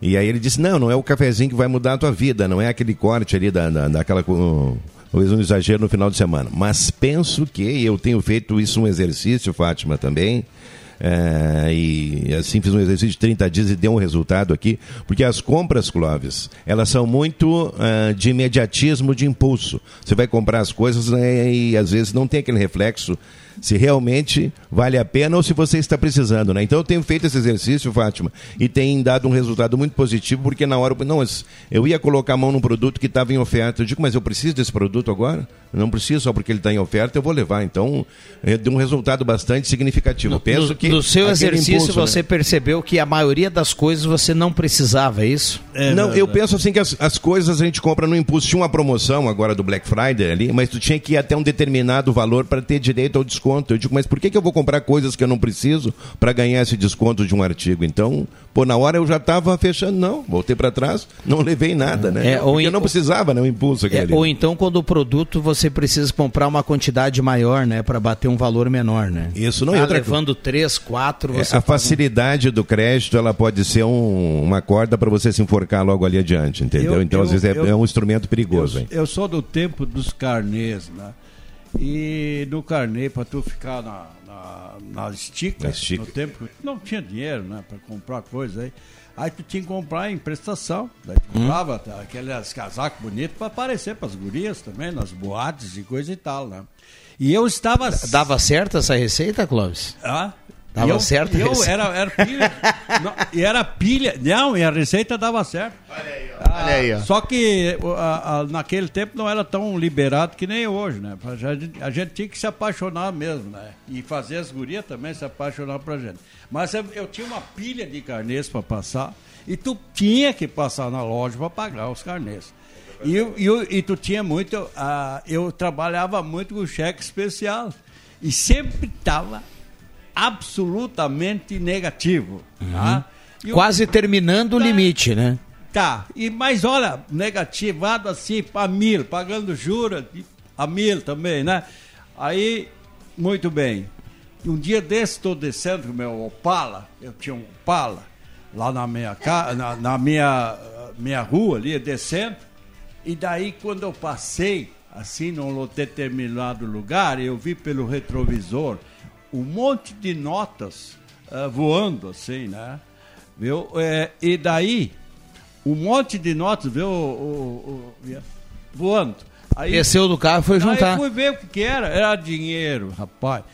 E aí ele disse: não, não é o cafezinho que vai mudar a tua vida, não é aquele corte ali da, da, daquela. co- Talvez um exagero no final de semana. Mas penso que, eu tenho feito isso um exercício, Fátima, também. É, e assim fiz um exercício de 30 dias e deu um resultado aqui, porque as compras, Clóvis, elas são muito ah, de imediatismo, de impulso. Você vai comprar as coisas né, e às vezes não tem aquele reflexo se realmente vale a pena ou se você está precisando, né? Então eu tenho feito esse exercício, Fátima, e tem dado um resultado muito positivo, porque na hora, não, eu ia colocar a mão num produto que estava em oferta. Eu digo, mas eu preciso desse produto agora? Não preciso, só porque ele está em oferta, eu vou levar. Então, é, deu um resultado bastante significativo. Penso no, que no seu exercício impulso, né? você percebeu que a maioria das coisas você não precisava, é isso? não, eu penso assim que as, as coisas a gente compra no impulso. Tinha uma promoção agora do Black Friday ali, mas tu tinha que ir até um determinado valor para ter direito ao desconto. Eu digo, mas por que, que eu vou comprar coisas que eu não preciso para ganhar esse desconto de um artigo? Então, pô, na hora eu já estava fechando, não, voltei para trás, não levei nada, né? É, ou eu não precisava, né? O impulso É, aquele. ou então quando o produto você precisa comprar uma quantidade maior, né, para bater um valor menor, né? Isso não ah, é outra levando três, quatro, É, a um- facilidade do crédito ela pode ser um- uma corda para você se enforcar logo ali adiante, entendeu? Eu- então, às eu- vezes, é, eu- é um instrumento perigoso. Eu, hein? eu sou do tempo dos carnês, né? E no carnê, para tu ficar na, na, na estica, Na estica. no tempo que não tinha dinheiro, né? Para comprar coisa aí. Aí tu tinha que comprar em prestação. Daí tu Hum. comprava tá, aqueles casacos bonitos para aparecer para as gurias também, nas boates e coisa e tal, né? E eu estava... Dava certo essa receita, Clóvis? Ah, Dava eu, certo Eu isso? era, era pilha. não, e era pilha. Não, e a receita dava certo. Ah, Olha aí, ó. Só que a- a- naquele tempo não era tão liberado que nem hoje, né? A gente, a gente tinha que se apaixonar mesmo, né? E fazer as gurias também se apaixonar pra gente. Mas eu, eu tinha uma pilha de carnês para passar e tu tinha que passar na loja para pagar os carnês. E, e, e tu tinha muito. ah, eu trabalhava muito com cheque especial. E sempre estava absolutamente negativo. Tá? E o- Quase terminando o Tá. limite, né? Tá, e, mas olha, negativado assim para mil, pagando juros de- a mil também, né? Aí, muito bem. Um dia desse estou descendo com o meu Opala, eu tinha um Opala lá na minha, ca... na, na minha, minha rua ali, descendo. E daí quando eu passei, assim, num determinado lugar, eu vi pelo retrovisor um monte de notas ah, voando, assim, né? Viu? É, e daí, um monte de notas, viu? O, o- o- voando. Aí, Desceu do carro e foi Aí juntar. fui ver o que, era. Era dinheiro, rapaz.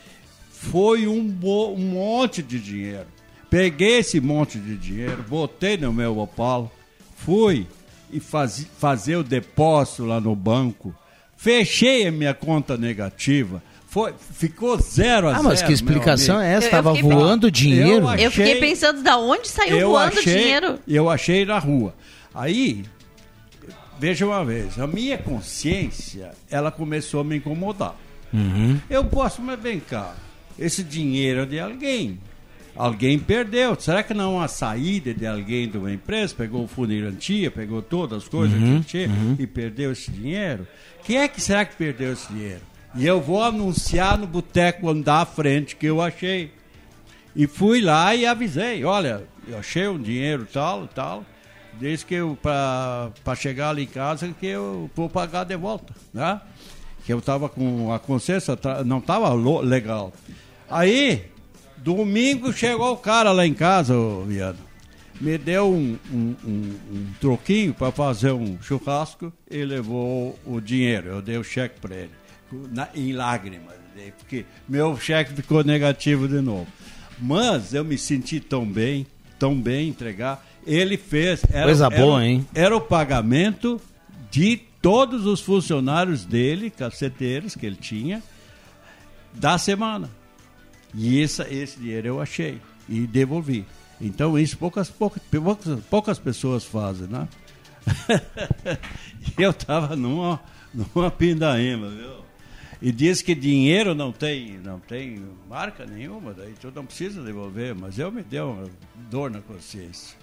Foi um, bo- um monte de dinheiro. Peguei esse monte de dinheiro, botei no meu Opala, fui e fazi, fazer o depósito lá no banco. Fechei a minha conta negativa. Foi, ficou zero a Ah, zero. mas que explicação é essa? Eu- eu Tava fiquei voando dinheiro? Eu Eu fiquei Achei- pensando da onde saiu voando achei, dinheiro. Eu achei na rua. Aí, veja uma vez, a minha consciência, ela começou a me incomodar. Uhum. Eu posso, mas vem cá, esse dinheiro é de alguém. alguém perdeu. Será que não há saída de alguém de uma empresa? Pegou o fundo de garantia, pegou todas as coisas Uhum, que tinha e perdeu esse dinheiro? Quem é que será que perdeu esse dinheiro? E eu vou anunciar no boteco andar à frente que eu achei. E fui lá e avisei, olha, eu achei um dinheiro tal, tal, desde que eu, para chegar ali em casa, que eu vou pagar de volta, né? Que eu tava com a consciência, tra- não tava legal. Aí, domingo chegou o cara lá em casa, ô Viana, me deu um, um, um- um troquinho para fazer um churrasco e levou o dinheiro, eu dei o cheque para ele, na- em lágrimas, dei, porque meu cheque ficou negativo de novo. Mas eu me senti tão bem, tão bem entregar. Ele fez. Era, Coisa era- boa, hein? Era o pagamento de todos os funcionários dele, caceteiros que ele tinha, da semana. E essa, esse dinheiro eu achei e devolvi. Então isso poucas, poucas, poucas, pessoas fazem, né? Eu estava numa, numa pindaíma, viu? E diz que dinheiro não tem, não tem marca nenhuma, daí tu não precisa devolver, mas eu me deu uma dor na consciência.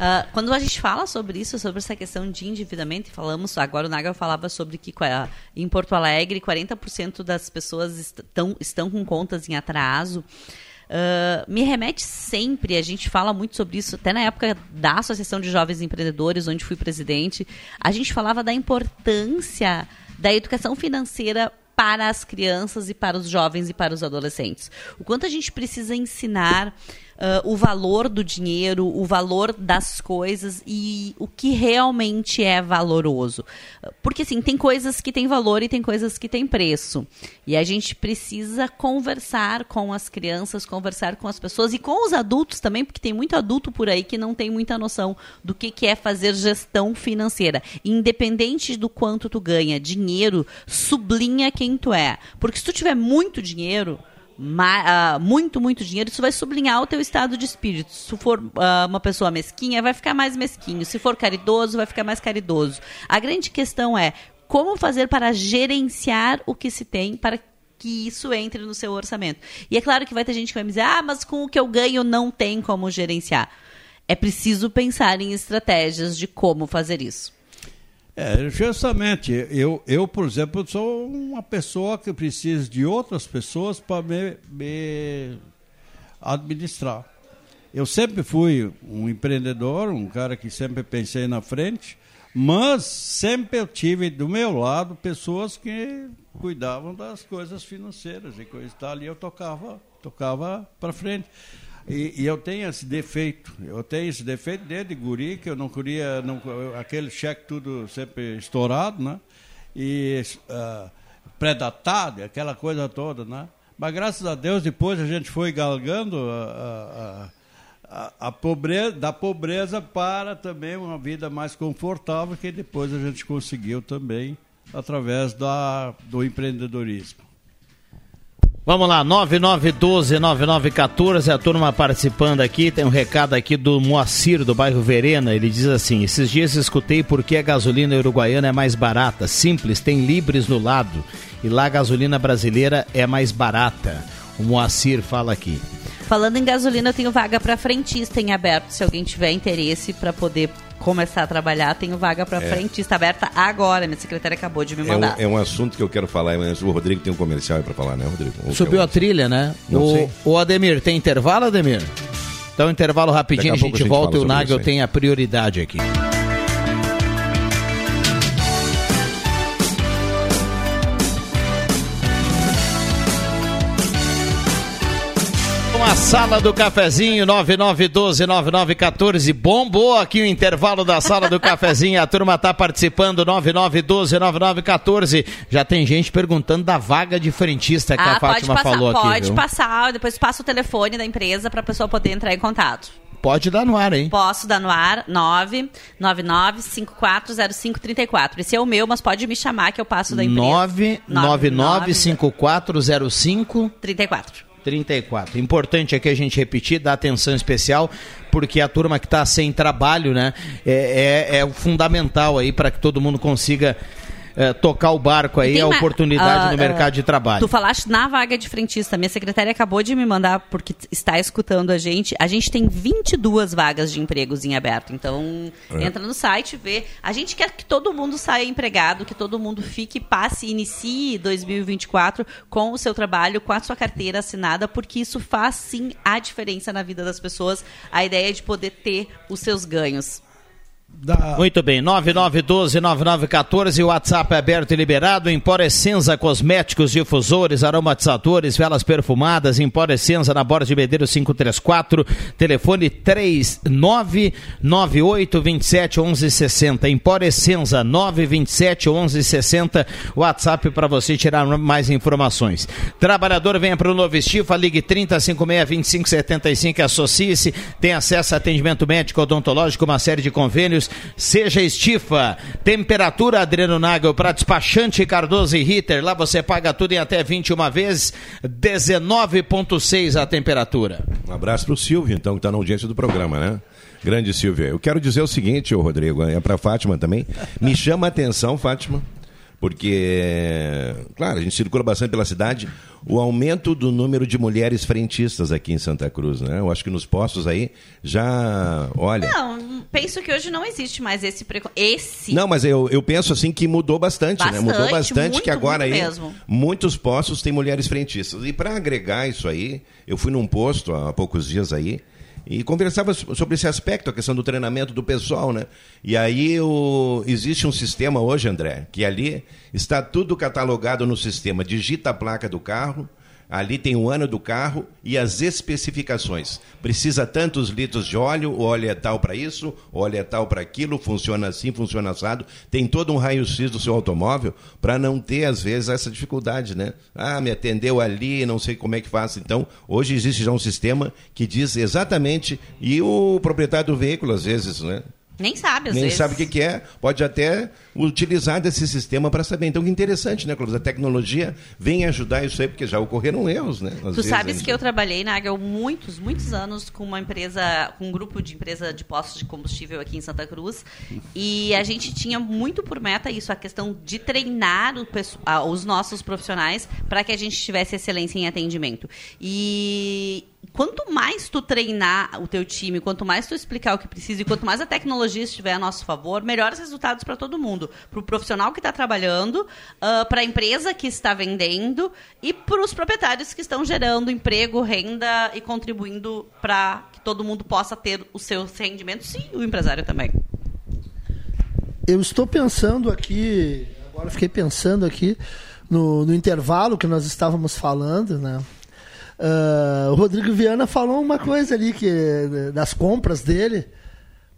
Ah, quando a gente fala sobre isso, sobre essa questão de endividamento, falamos, agora o Naga falava sobre que qua- em Porto Alegre 40% das pessoas estão, estão com contas em atraso. Ah, me remete sempre, a gente fala muito sobre isso, até na época da Associação de Jovens Empreendedores, onde fui presidente, a gente falava da importância da educação financeira para as crianças e para os jovens e para os adolescentes. O quanto a gente precisa ensinar ah, o valor do dinheiro, o valor das coisas e o que realmente é valoroso. Porque, assim, tem coisas que têm valor e tem coisas que têm preço. E a gente precisa conversar com as crianças, conversar com as pessoas e com os adultos também, porque tem muito adulto por aí que não tem muita noção do que, que é fazer gestão financeira. Independente do quanto tu ganha, dinheiro sublinha quem tu é. Porque se tu tiver muito dinheiro, ah, muito, muito dinheiro, isso vai sublinhar o teu estado de espírito. Se for ah, uma pessoa mesquinha, vai ficar mais mesquinho. Se for caridoso, vai ficar mais caridoso. A grande questão é como fazer para gerenciar o que se tem para que isso entre no seu orçamento. E é claro que vai ter gente que vai me dizer, ah, mas com o que eu ganho não tem como gerenciar. É preciso pensar em estratégias de como fazer isso. É, justamente. Eu, eu, por exemplo, sou uma pessoa que precisa de outras pessoas para me, me administrar. Eu sempre fui um empreendedor, um cara que sempre pensei na frente, mas sempre eu tive do meu lado pessoas que cuidavam das coisas financeiras e coisa e tal, e eu tocava, tocava para frente. E, e eu tenho esse defeito, eu tenho esse defeito desde guri, que eu não queria, não, aquele cheque tudo sempre estourado, né? E ah, predatado, aquela coisa toda, né? Mas graças a Deus depois a gente foi galgando a, a, a, a pobreza, da pobreza para também uma vida mais confortável, que depois a gente conseguiu também através da, do empreendedorismo. Vamos lá, 9912-9914, a turma participando aqui. Tem um recado aqui do Moacir, do bairro Verena. Ele diz assim: Esses dias escutei por que a gasolina uruguaiana é mais barata. Simples, tem libres no lado. E lá a gasolina brasileira é mais barata. O Moacir fala aqui. Falando em gasolina, eu tenho vaga para frentista em aberto. Se alguém tiver interesse para poder começar a trabalhar, tenho vaga para frentista aberta agora. Minha secretária acabou de me É um, mandar. é um assunto que eu quero falar, mas o Rodrigo tem um comercial aí pra falar, né, Rodrigo? Ou Subiu é a trilha, né? Não o, sei. o Ademir, tem intervalo, Ademir? Então, intervalo rapidinho, a Daqui a gente a gente volta e o Nagel tem a prioridade aqui. Sala do cafezinho 99129914 bombou aqui o intervalo da sala do cafezinho. A turma tá participando 99129914. Já tem gente perguntando da vaga de frentista que a Ah, pode Fátima passar, falou aqui. pode viu? passar, depois passa o telefone da empresa para a pessoa poder entrar em contato. Pode dar no ar, hein? Posso dar no ar 999-540534. Esse é o meu, mas pode me chamar que eu passo da empresa. 9995405 34. 34. Importante aqui a gente repetir, dar atenção especial, porque a turma que está sem trabalho, né, é, é, é fundamental aí para que todo mundo consiga eh, tocar o barco aí, a uma- oportunidade ah, no mercado ah, de trabalho. Tu falaste na vaga de frentista. Minha secretária acabou de me mandar, porque está escutando a gente. A gente tem 22 vagas de empregos em aberto. Então, É. entra no site, vê. A gente quer que todo mundo saia empregado, que todo mundo fique, passe, inicie 2024 com o seu trabalho, com a sua carteira assinada, porque isso faz sim a diferença na vida das pessoas. A ideia de poder ter os seus ganhos. Da- Muito bem, 9912-9914, o WhatsApp é aberto e liberado. Emporescenza Cosméticos, difusores, aromatizadores, velas perfumadas. Emporescenza na Borda de Medeiros 534, telefone 3998271160. Emporescenza 9271160, WhatsApp para você tirar mais informações. Trabalhador venha para o Novo Estifa, ligue 3056-2575, associe-se, tem acesso a atendimento médico, odontológico, uma série de convênios. Seja Estifa, temperatura Adriano Nagel para despachante Cardoso e Ritter. Lá você paga tudo em até 21 vezes, 19,6 a temperatura. Um abraço para o Silvio, então, que está na audiência do programa, né? Grande Silvio. Eu quero dizer o seguinte, ô Rodrigo, é para Fátima também. Me chama a atenção, Fátima, porque, claro, a gente circula bastante pela cidade, o aumento do número de mulheres frentistas aqui em Santa Cruz, né? Eu acho que nos postos aí já, olha... Não, penso que hoje não existe mais esse preconceito. Esse. Não, mas eu, eu penso assim que mudou bastante, né? Mudou Bastante, bastante muito, que agora aí mesmo. muitos postos têm mulheres frentistas. E para agregar isso aí, eu fui num posto há poucos dias aí e conversava so- sobre esse aspecto, a questão do treinamento do pessoal, né? E aí o, existe um sistema hoje, André, que ali está tudo catalogado no sistema. Digita a placa do carro, Ali tem o ano do carro e as especificações. Precisa tantos litros de óleo, o óleo é tal para isso, o óleo é tal para aquilo, funciona assim, funciona assado. Tem todo um raio-x do seu automóvel para não ter, às vezes, essa dificuldade, né? Ah, me atendeu ali, não sei como é que faço. Então, hoje existe já um sistema que diz exatamente, e o proprietário do veículo, às vezes, né? Nem sabe, às Nem vezes. sabe o que, que é, pode até utilizar desse sistema para saber. Então, que interessante, né, Clóvis? A tecnologia vem ajudar isso aí, porque já ocorreram erros, né? Às Tu vezes sabes que eu trabalhei na Agel muitos, muitos anos com uma empresa, com um grupo de empresa de postos de combustível aqui em Santa Cruz. E a gente tinha muito por meta isso, a questão de treinar o pesso- ah, os nossos profissionais para que a gente tivesse excelência em atendimento. E quanto mais tu treinar o teu time, quanto mais tu explicar o que precisa e quanto mais a tecnologia estiver a nosso favor, melhores resultados para todo mundo. Para o profissional que está trabalhando, para a empresa que está vendendo e para os proprietários que estão gerando emprego, renda e contribuindo para que todo mundo possa ter os seus rendimentos e o empresário também. Eu estou pensando aqui, agora fiquei pensando aqui no, no intervalo que nós estávamos falando, né? Ah, o Rodrigo Viana falou uma coisa ali que das compras dele,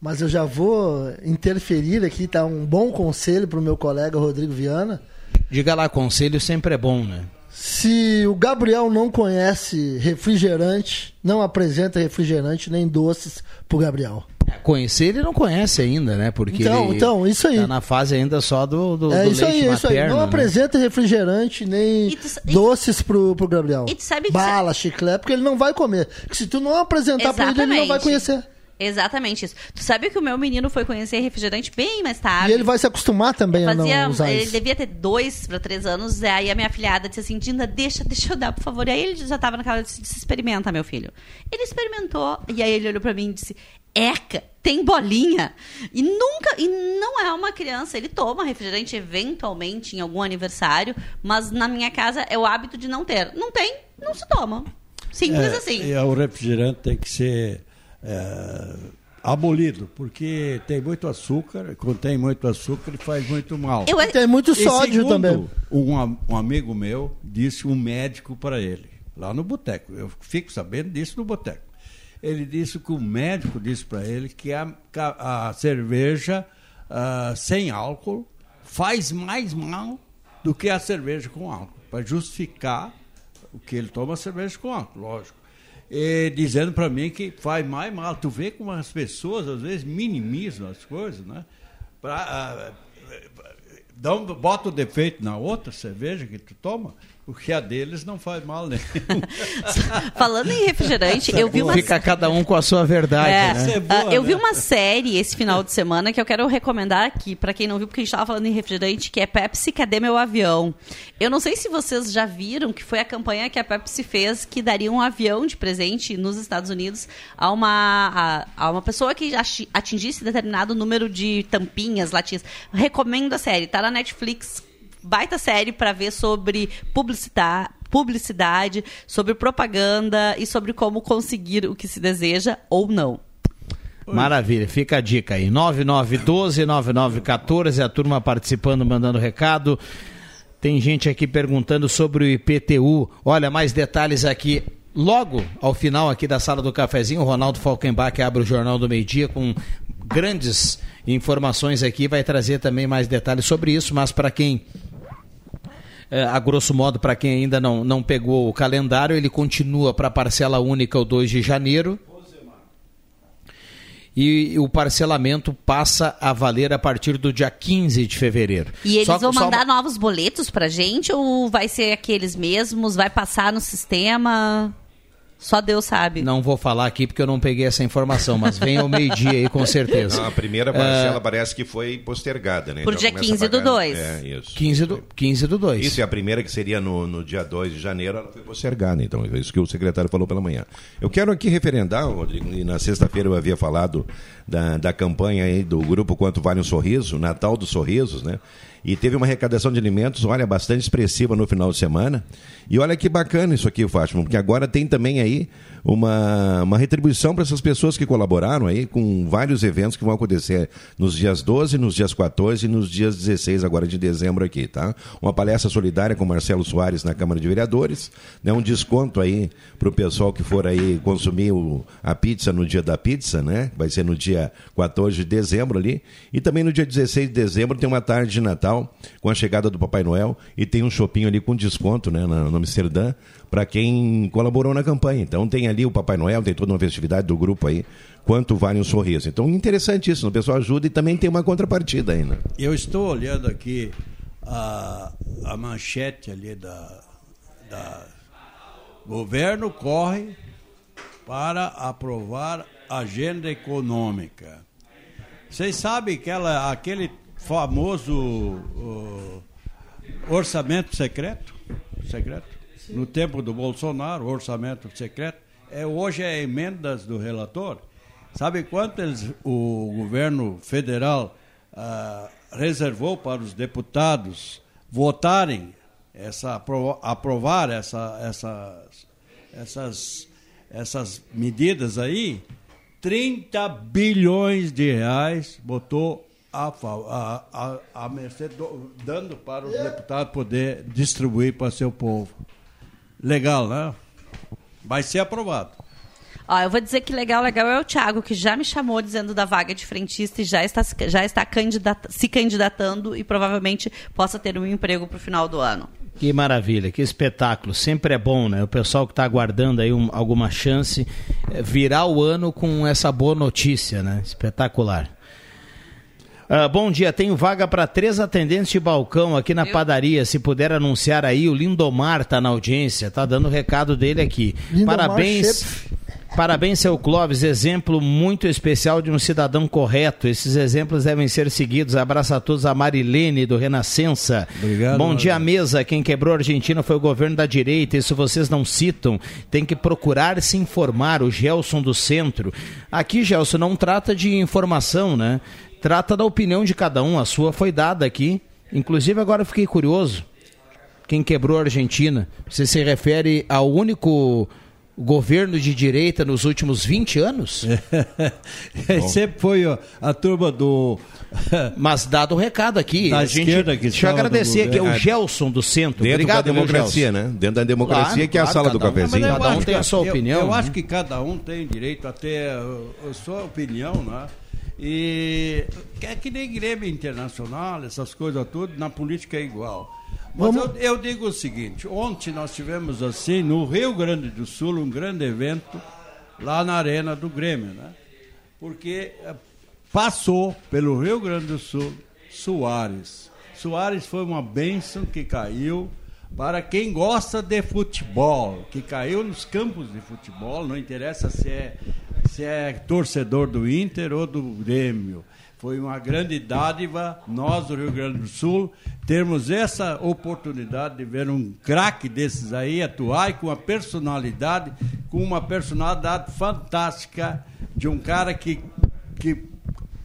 mas eu já vou interferir aqui, tá um bom conselho para o meu colega Rodrigo Viana. Diga lá, conselho sempre é bom, né? Se o Gabriel não conhece refrigerante, não apresenta refrigerante nem doces pro Gabriel. É, Conhecer ele não conhece ainda, né? Porque Então, ele então, isso aí. tá na fase ainda só do, do, é do isso leite aí, é isso aí. materno. Não né? apresenta refrigerante nem tu e- doces pro, pro Gabriel. E tu sabe que- Bala, chiclete, porque ele não vai comer. Porque se tu não apresentar pra ele, ele não vai Exatamente. conhecer. Exatamente isso. Tu sabe que o meu menino foi conhecer refrigerante bem mais tarde. E ele vai se acostumar também a Fazia, não usar ele isso. devia ter dois para três anos. Aí a minha filhada disse assim: Dinda, deixa, deixa eu dar, por favor. E aí ele já estava naquela disse, disse, experimenta, meu filho. Ele experimentou. E aí ele olhou para mim e disse: Eca, tem bolinha. E nunca, e não é uma criança. Ele toma refrigerante eventualmente em algum aniversário, mas na minha casa é o hábito de não ter. Não tem, não se toma. Simples É, assim. E o refrigerante tem que ser é, abolido, porque tem muito açúcar, contém muito açúcar e faz muito mal. Eu, Tem muito E sódio segundo, também. Um, um amigo meu disse um médico para ele, lá no boteco. Eu fico sabendo disso no boteco. Ele disse que o médico disse para ele que a, a cerveja ah, sem álcool faz mais mal do que a cerveja com álcool, para justificar o que ele toma cerveja com álcool, lógico. E dizendo para mim que faz mais mal. Tu vê como as pessoas às vezes minimizam as coisas, né? Pra, dá um, bota o defeito na outra cerveja que tu toma, Porque a deles não faz mal nenhum. Falando em refrigerante, eu vi uma Fica cada um com a sua verdade, É, né? é boa, ah, eu vi né? uma série esse final de semana que eu quero recomendar aqui, pra quem não viu, porque a gente tava falando em refrigerante, que é Pepsi, cadê meu avião? Eu não sei se vocês já viram que foi a campanha que a Pepsi fez que daria um avião de presente nos Estados Unidos a uma, a, a uma pessoa que ati- atingisse determinado número de tampinhas, latinhas. Recomendo a série, tá na Netflix, baita série pra ver sobre publicidade, publicidade, sobre propaganda e sobre como conseguir o que se deseja ou não. Maravilha, fica a dica aí. 9912-9914, a turma participando, mandando recado. Tem gente aqui perguntando sobre o IPTU. Olha, mais detalhes aqui. Logo ao final aqui da sala do cafezinho, o Ronaldo Falkenbach abre o Jornal do Meio Dia com grandes informações aqui, vai trazer também mais detalhes sobre isso, mas para quem a grosso modo, para quem ainda não, não pegou o calendário, ele continua para parcela única o 2 de janeiro. E o parcelamento passa a valer a partir do dia 15 de fevereiro. E eles Só- vão mandar uma- novos boletos pra gente ou vai ser aqueles mesmos? Vai passar no sistema? Só Deus sabe. Não vou falar aqui porque eu não peguei essa informação, mas vem ao meio-dia aí com certeza. Não, a primeira parcela parece que foi postergada, né? Por Já dia começa a 15 do pagar- 2. É, isso. 15 do, 15 do 2. Isso é a primeira que seria no, no dia 2 de janeiro, ela foi postergada, então, é isso que o secretário falou pela manhã. Eu quero aqui referendar, Rodrigo, e na sexta-feira eu havia falado da, da campanha aí do grupo Quanto Vale um Sorriso, Natal dos Sorrisos, né? E teve uma arrecadação de alimentos, olha, bastante expressiva no final de semana. E olha que bacana isso aqui, Fátima, porque agora tem também aí uma, uma retribuição para essas pessoas que colaboraram aí com vários eventos que vão acontecer nos dias 12, nos dias 14 e nos dias 16 agora de dezembro aqui, tá? Uma palestra solidária com Marcelo Soares na Câmara de Vereadores, né? Um desconto aí para o pessoal que for aí consumir o- a pizza no dia da pizza, né? Vai ser no dia 14 de dezembro ali. E também no dia 16 de dezembro tem uma tarde de Natal com a chegada do Papai Noel e tem um shopping ali com desconto, né? No Amsterdã para quem colaborou na campanha. Então tem ali o Papai Noel, tem toda uma festividade do grupo aí. Quanto vale um sorriso? Então, interessante isso. O pessoal ajuda e também tem uma contrapartida aí, né? Eu estou olhando aqui a, a manchete ali da, da. Governo corre para aprovar agenda econômica. Vocês sabem que ela, aquele famoso uh, orçamento secreto? Secreto? No tempo do Bolsonaro, orçamento secreto. É, hoje é emendas do relator. Sabe quanto eles, o governo federal ah, reservou para os deputados votarem, essa, apro- aprovar essa, essas, essas, essas medidas aí? 30 bilhões de reais botou a, a, a, a mercê do- dando para os deputados poder distribuir para seu povo. Legal, né? Vai ser aprovado. Ó, eu vou dizer que legal, legal é o Thiago, que já me chamou dizendo da vaga de frentista e já está, se- já está candidata- se candidatando e provavelmente possa ter um emprego para o final do ano. Que maravilha, que espetáculo. Sempre é bom, né? O pessoal que está aguardando aí um- alguma chance é, virar o ano com essa boa notícia, né? Espetacular. Ah, bom dia, tenho vaga para três atendentes de balcão aqui na padaria. Se puder anunciar aí, o Lindomar tá na audiência, tá dando o recado dele aqui. Lindomar Parabéns. Chef. Parabéns, seu Clóvis, exemplo muito especial de um cidadão correto. Esses exemplos devem ser seguidos. Abraço a todos, a Marilene do Renascença. Obrigado, Bom dia, Marilene. mesa. Quem quebrou a Argentina foi o governo da direita. Isso vocês não citam. Tem que procurar se informar. O Gelson do Centro. Aqui, Gelson, não trata de informação, né? Trata da opinião de cada um. A sua foi dada aqui. Inclusive, agora eu fiquei curioso. Quem quebrou a Argentina? Você se refere ao único governo de direita nos últimos 20 anos? Sempre foi ó, a turma do. Mas dado o recado aqui, Da a gente, esquerda que deixa eu agradecer aqui, é o. Gelson do Centro. Dentro Obrigado, da democracia, né? Dentro da democracia Claro, que é a claro, sala do um- cafezinho. Cada um tem a sua eu- opinião, Eu, né? acho que cada um tem direito a ter a sua opinião, né? E é que nem Grêmio Internacional, essas coisas tudo, na política é igual. Mas eu, eu digo o seguinte, ontem nós tivemos assim, no Rio Grande do Sul, um grande evento lá na Arena do Grêmio, né? Porque eh, passou pelo Rio Grande do Sul Soares. Soares foi uma bênção que caiu para quem gosta de futebol, que caiu nos campos de futebol, não interessa se é, se é torcedor do Inter ou do Grêmio. Foi uma grande dádiva, nós do Rio Grande do Sul, termos essa oportunidade de ver um craque desses aí atuar e com uma personalidade, com uma personalidade fantástica de um cara que, que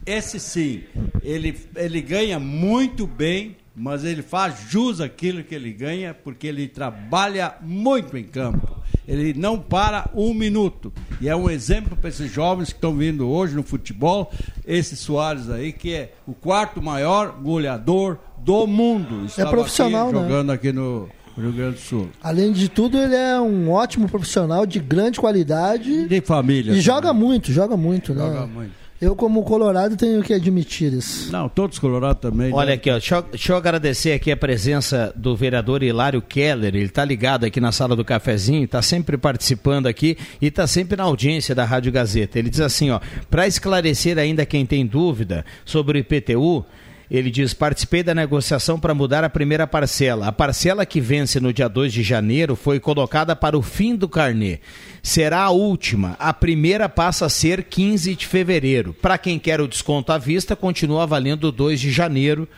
esse sim, ele, ele ganha muito bem, mas ele faz jus aquilo que ele ganha, porque ele trabalha muito em campo. Ele não para um minuto. E é um exemplo para esses jovens que estão vindo hoje no futebol, esse Soares aí, que é o quarto maior goleador do mundo. É Estava profissional, aqui, né? jogando aqui no Rio Grande do Sul. Além de tudo, ele é um ótimo profissional de grande qualidade De família. e também. joga muito, joga muito, né? Joga muito. Eu, como colorado, tenho que admitir isso. Não, todos colorados também. Olha né? aqui, ó, deixa, eu, deixa eu agradecer aqui a presença do vereador Hilário Keller. Ele está ligado aqui na sala do cafezinho, está sempre participando aqui e está sempre na audiência da Rádio Gazeta. Ele diz assim, ó, para esclarecer ainda quem tem dúvida sobre o IPTU, ele diz: participei da negociação para mudar a primeira parcela. A parcela que vence no dia 2 de janeiro foi colocada para o fim do carnê. Será a última. A primeira passa a ser 15 de fevereiro. Para quem quer o desconto à vista, continua valendo 2 de janeiro.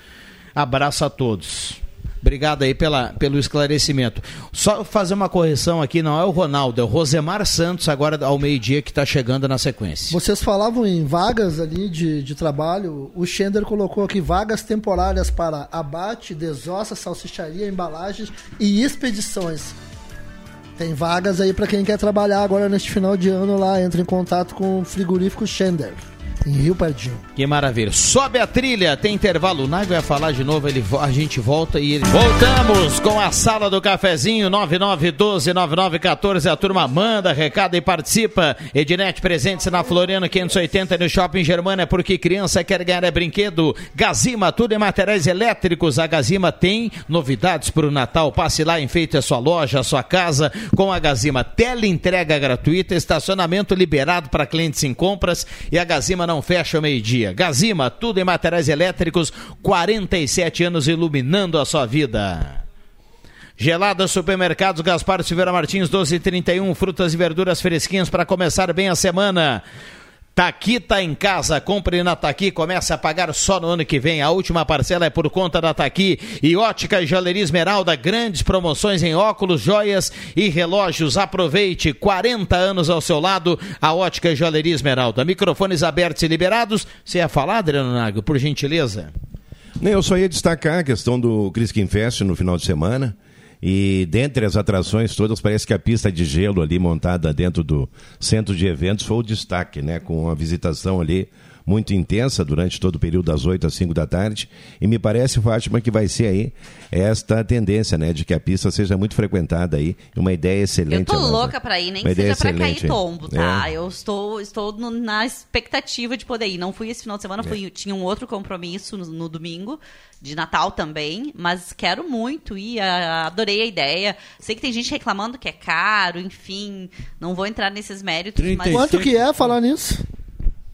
Abraço a todos. Obrigado aí pela, pelo esclarecimento. Só fazer uma correção aqui, não é o Ronaldo, é o Rosemar Santos, agora ao meio-dia, que está chegando na sequência. Vocês falavam em vagas ali de, de trabalho. O Schender colocou aqui vagas temporárias para abate, desossa, salsicharia, embalagens e expedições. Tem vagas aí para quem quer trabalhar agora neste final de ano lá. Entra em contato com o frigorífico Schender, em Rio Pardinho. Que maravilha. Sobe a trilha, tem intervalo. O Naigo vai falar de novo, ele, a gente volta e ele. Voltamos com a sala do cafezinho 9912-9914. A turma manda, recado e participa. Ednet presentes na Floriano 580 no Shopping Germana, porque criança quer ganhar é brinquedo. Gazima, tudo em materiais elétricos. A Gazima tem novidades para o Natal. Passe lá, enfeite a sua loja, a sua casa com a Gazima. Tele entrega gratuita, estacionamento liberado para clientes em compras e a Gazima não fecha ao meio-dia. Gazima, tudo em materiais elétricos, 47 anos iluminando a sua vida. Gelada Supermercados Gaspar Silveira Martins 1231, frutas e verduras fresquinhas para começar bem a semana. Taqui tá em casa, compre na Taqui, comece a pagar só no ano que vem. A última parcela é por conta da Taqui. E Ótica Joalheria Esmeralda, grandes promoções em óculos, joias e relógios. Aproveite, 40 anos ao seu lado, a Ótica Joalheria Esmeralda. Microfones abertos e liberados. Você ia falar, Adriano Nago, por gentileza? Eu só ia destacar a questão do Criskin Fest no final de semana. E dentre as atrações todas, parece que a pista de gelo ali montada dentro do centro de eventos foi o destaque, né? Com uma visitação ali muito intensa durante todo o período das 8 às 5 da tarde. E me parece, Fátima, que vai ser aí esta tendência, né? De que a pista seja muito frequentada aí. Uma ideia Eu excelente. tô Amanda. louca pra ir, nem Uma que seja pra cair tombo, tá? É. Eu estou, estou no- na expectativa de poder ir. Não fui esse final de É. semana, fui, tinha um outro compromisso no, no domingo, de Natal também, mas quero muito ir, adorei a ideia. Sei que tem gente reclamando que é caro, enfim, não vou entrar nesses méritos, mas 36. Quanto que é falar nisso?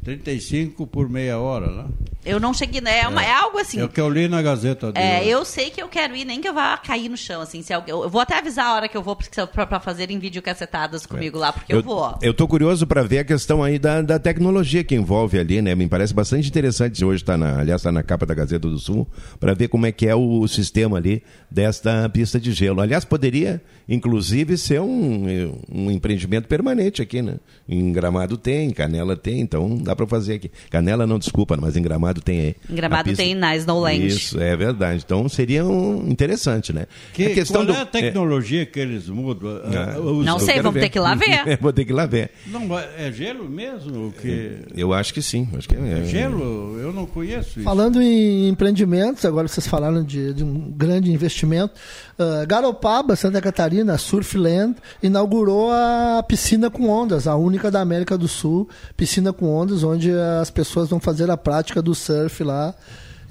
35 por meia hora lá. Eu não cheguei, né? É, uma- é algo assim. É o que eu li na Gazeta de É, hoje. eu sei que eu quero ir, nem que eu vá cair no chão, assim. Se alguém, eu vou até avisar a hora que eu vou porque- pra, pra fazerem videocacetadas comigo lá, porque eu, vou. ó. Eu tô curioso para ver a questão aí da, da tecnologia que envolve ali, né? Me parece bastante interessante. Hoje está na, aliás, está na capa da Gazeta do Sul, para ver como é que é o sistema ali desta pista de gelo. Aliás, poderia, inclusive, ser um, um empreendimento permanente aqui, né? Em Gramado tem, em Canela tem, então dá para fazer aqui. Canela não, desculpa, mas em Gramado tem aí. Em Gramado pista. tem na Snowland. Isso, é verdade. Então seria um interessante, né? Que, a questão qual é a tecnologia que eles mudam? É. Os- Não sei, vamos ter que ir lá ver. Vou ter que ir lá ver. Não, é gelo mesmo? Que... Eu acho que sim. Acho que é, Gelo? Eu não conheço isso. Falando em empreendimentos, agora vocês falaram de, de um grande investimento. ah, Garopaba, Santa Catarina, Surfland, inaugurou a piscina com ondas, a única da América do Sul, piscina com ondas, onde as pessoas vão fazer a prática do surf lá.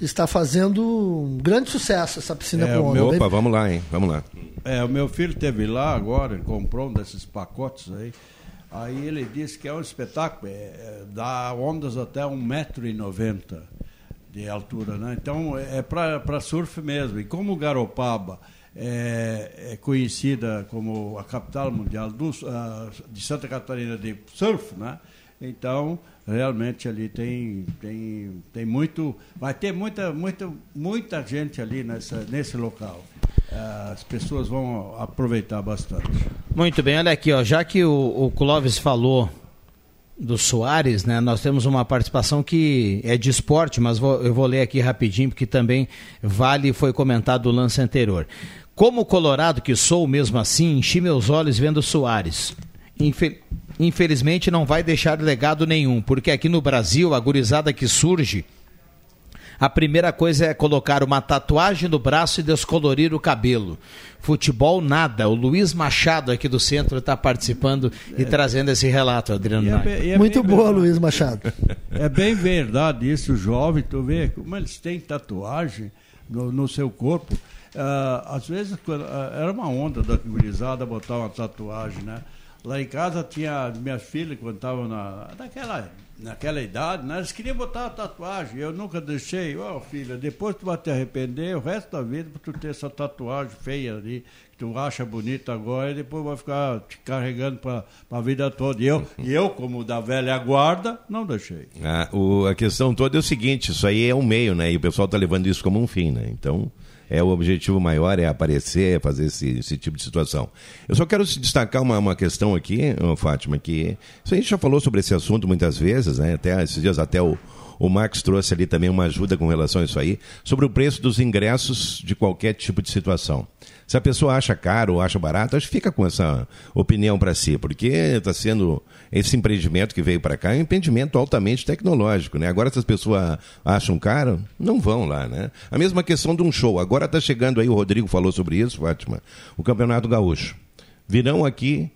Está fazendo um grande sucesso essa piscina É, com o ondas. meu- Opa, vamos lá, hein? Vamos lá. É, o meu filho teve lá agora, ele comprou um desses pacotes aí. Aí ele disse que é um espetáculo, é, é, dá ondas até 1,90m de altura, né? Então é para surf mesmo. E como Garopaba é, é conhecida como a capital mundial do, uh, de Santa Catarina de surf, né? Então, realmente ali tem, tem, tem muito, vai ter muita, muita, muita gente ali nessa, nesse local. Uh, as pessoas vão aproveitar bastante. Muito bem, olha aqui, ó, já que o, o Clóvis falou do Soares, né? Nós temos uma participação que é de esporte, mas vou, eu vou ler aqui rapidinho, porque também vale foi comentado o lance anterior. Como colorado que sou, mesmo assim, enchi meus olhos vendo Soares. Infel infelizmente não vai deixar legado nenhum, porque aqui no Brasil, a gurizada que surge a primeira coisa é colocar uma tatuagem no braço e descolorir o cabelo. Futebol, nada. O Luiz Machado aqui do centro está participando é. e trazendo esse relato, Adriano. É, é Muito boa, verdade. Luiz Machado. É bem verdade isso, jovem. Tu vê como eles têm tatuagem no, no seu corpo. Uh, às vezes uh, era uma onda da gurizada botar uma tatuagem, né? Lá em casa tinha minha filha, quando estava na, naquela naquela idade, né, eles queriam botar a tatuagem. Eu nunca deixei. Ó, oh, filha, depois tu vai te arrepender o resto da vida por tu ter essa tatuagem feia ali, que tu acha bonita agora, e depois vai ficar te carregando para a vida toda. E eu, e eu, como da velha guarda, não deixei. Ah, o, a questão toda é o seguinte: isso aí é um meio, né? E o pessoal está levando isso como um fim, né? Então é o objetivo maior é aparecer, é fazer esse, esse tipo de situação. Eu só quero destacar uma, uma questão aqui, Fátima, que a gente já falou sobre esse assunto muitas vezes, né? Até esses dias até o, o Max trouxe ali também uma ajuda com relação a isso aí, sobre o preço dos ingressos de qualquer tipo de situação. Se a pessoa acha caro ou acha barato, acho que fica com essa opinião para si, porque está sendo esse empreendimento que veio para cá é um empreendimento altamente tecnológico, né? Agora se as pessoas acham caro, não vão lá, né? A mesma questão de um show. Agora está chegando aí, o Rodrigo falou sobre isso, Fátima, o Campeonato Gaúcho. Virão aqui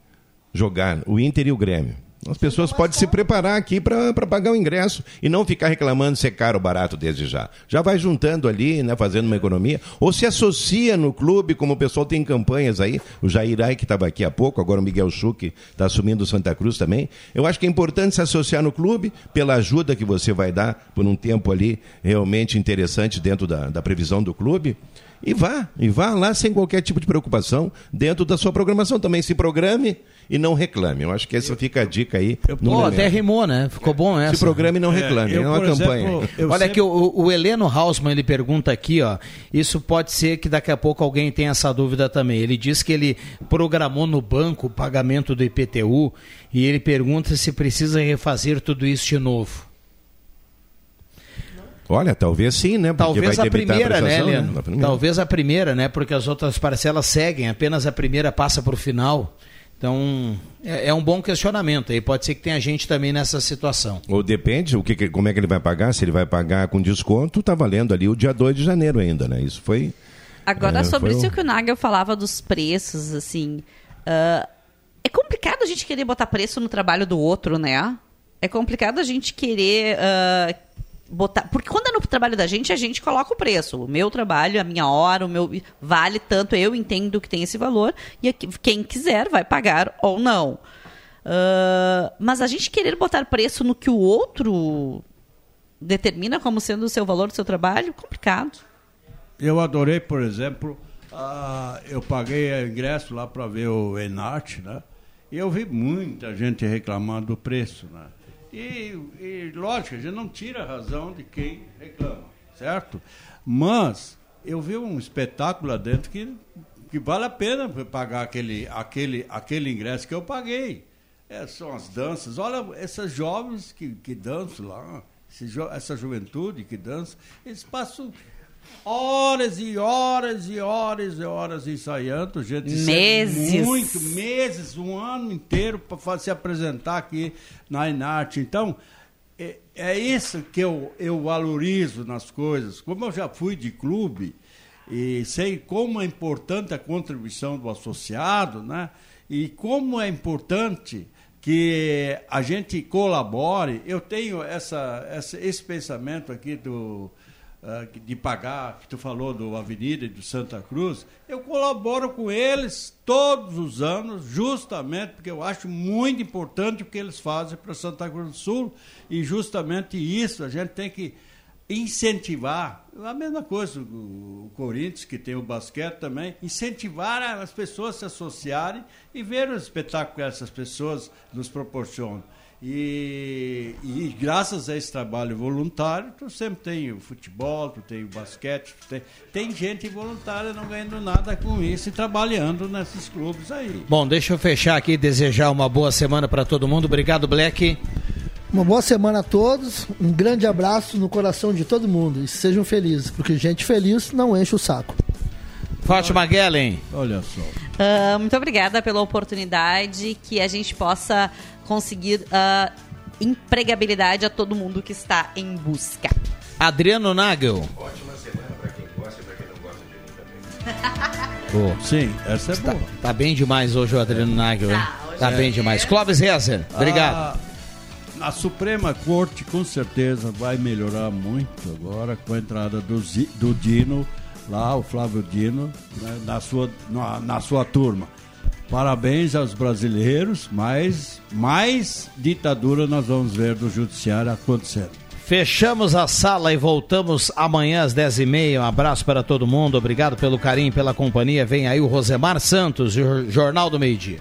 jogar o Inter e o Grêmio. As pessoas podem se preparar aqui para pagar o ingresso e não ficar reclamando se é caro ou barato desde já. Já vai juntando ali, né, fazendo uma economia, ou se associa no clube, como o pessoal tem campanhas aí, o Jairai que estava aqui há pouco, agora o Miguel Schuch está assumindo o Santa Cruz também. Eu acho que é importante se associar no clube pela ajuda que você vai dar por um tempo ali realmente interessante dentro da, da previsão do clube. E vá, e vá lá sem qualquer tipo de preocupação, dentro da sua programação também. Se programe e não reclame. Eu acho que essa fica a dica aí. Pô, até rimou, né? Ficou bom essa. Se programe e não é, reclame. É, eu, é uma campanha. Exemplo, Olha sempre... aqui, o, o Heleno Hausmann, ele pergunta aqui, ó. Isso pode ser que daqui a pouco alguém tenha essa dúvida também. Ele diz que ele programou no banco o pagamento do IPTU e ele pergunta se precisa refazer tudo isso de novo. Olha, talvez sim, né? Porque talvez a primeira, a né, Heleno? Né? Talvez a primeira, né? Porque as outras parcelas seguem, apenas a primeira passa para o final. Então, é, é, um bom questionamento. E pode ser que tenha gente também nessa situação. Ou depende, o que, como é que ele vai pagar? Se ele vai pagar com desconto, está valendo ali o dia 2 de janeiro ainda, né? Isso foi. Agora, é, sobre isso o... que o Nagel falava dos preços, assim. Uh, é complicado a gente querer botar preço no trabalho do outro, né? É complicado a gente querer. Uh, botar. Porque quando é no trabalho da gente, a gente coloca o preço. O meu trabalho, a minha hora, o meu. Vale tanto, eu entendo que tem esse valor, e quem quiser vai pagar ou não. Uh, mas a gente querer botar preço no que o outro determina como sendo o seu valor do seu trabalho, complicado. Eu adorei, por exemplo, uh, eu paguei ingresso lá para ver o Enart, né? E eu vi muita gente reclamando do preço, né? E, e, lógico, a gente não tira a razão de quem reclama, certo? Mas eu vi um espetáculo lá dentro que, que vale a pena pagar aquele, aquele, aquele ingresso que eu paguei. É, são as danças. Olha, essas jovens que, que dançam lá, essa juventude que dança, eles passam horas e horas e horas e horas ensaiando, gente. Meses. Muito, meses, um ano inteiro para se apresentar aqui na Inarte. Então, é, é isso que eu, eu valorizo nas coisas. Como eu já fui de clube e sei como é importante a contribuição do associado, né? E como é importante que a gente colabore. Eu tenho essa, essa, esse pensamento aqui do uh, de pagar, que tu falou do Avenida e do Santa Cruz, eu colaboro com eles todos os anos, justamente porque eu acho muito importante o que eles fazem para Santa Cruz do Sul, e justamente isso, a gente tem que incentivar, a mesma coisa, o Corinthians, que tem o basquete também, incentivar as pessoas a se associarem e ver o espetáculo que essas pessoas nos proporcionam. E, e, graças a esse trabalho voluntário, tu sempre tem o futebol, tu tem o basquete, tem, tem gente voluntária não ganhando nada com isso e trabalhando nesses clubes aí. Bom, deixa eu fechar aqui e desejar uma boa semana para todo mundo. Obrigado, Black. Uma boa semana a todos, um grande abraço no coração de todo mundo e sejam felizes, porque gente feliz não enche o saco. Fátima Guellen. Olha só. Uh, muito obrigada pela oportunidade, que a gente possa conseguir uh, empregabilidade a todo mundo que está em busca. Adriano Nagel. Ótima semana para quem gosta e para quem não gosta de mim também. Sim, essa é tá, boa. Tá bem demais hoje o Adriano Nagel, hein? Tá, bem demais. Clóvis Rezer, obrigado. A, a, Suprema Corte com certeza vai melhorar muito agora com a entrada do, do Dino, lá, o Flávio Dino, né, na, sua, na, na sua turma. Parabéns aos brasileiros, mas mais ditadura nós vamos ver do judiciário acontecendo. Fechamos a sala e voltamos amanhã às 10h30. Um abraço para todo mundo. Obrigado pelo carinho, pela companhia. Vem aí o Rosemar Santos, Jornal do Meio Dia.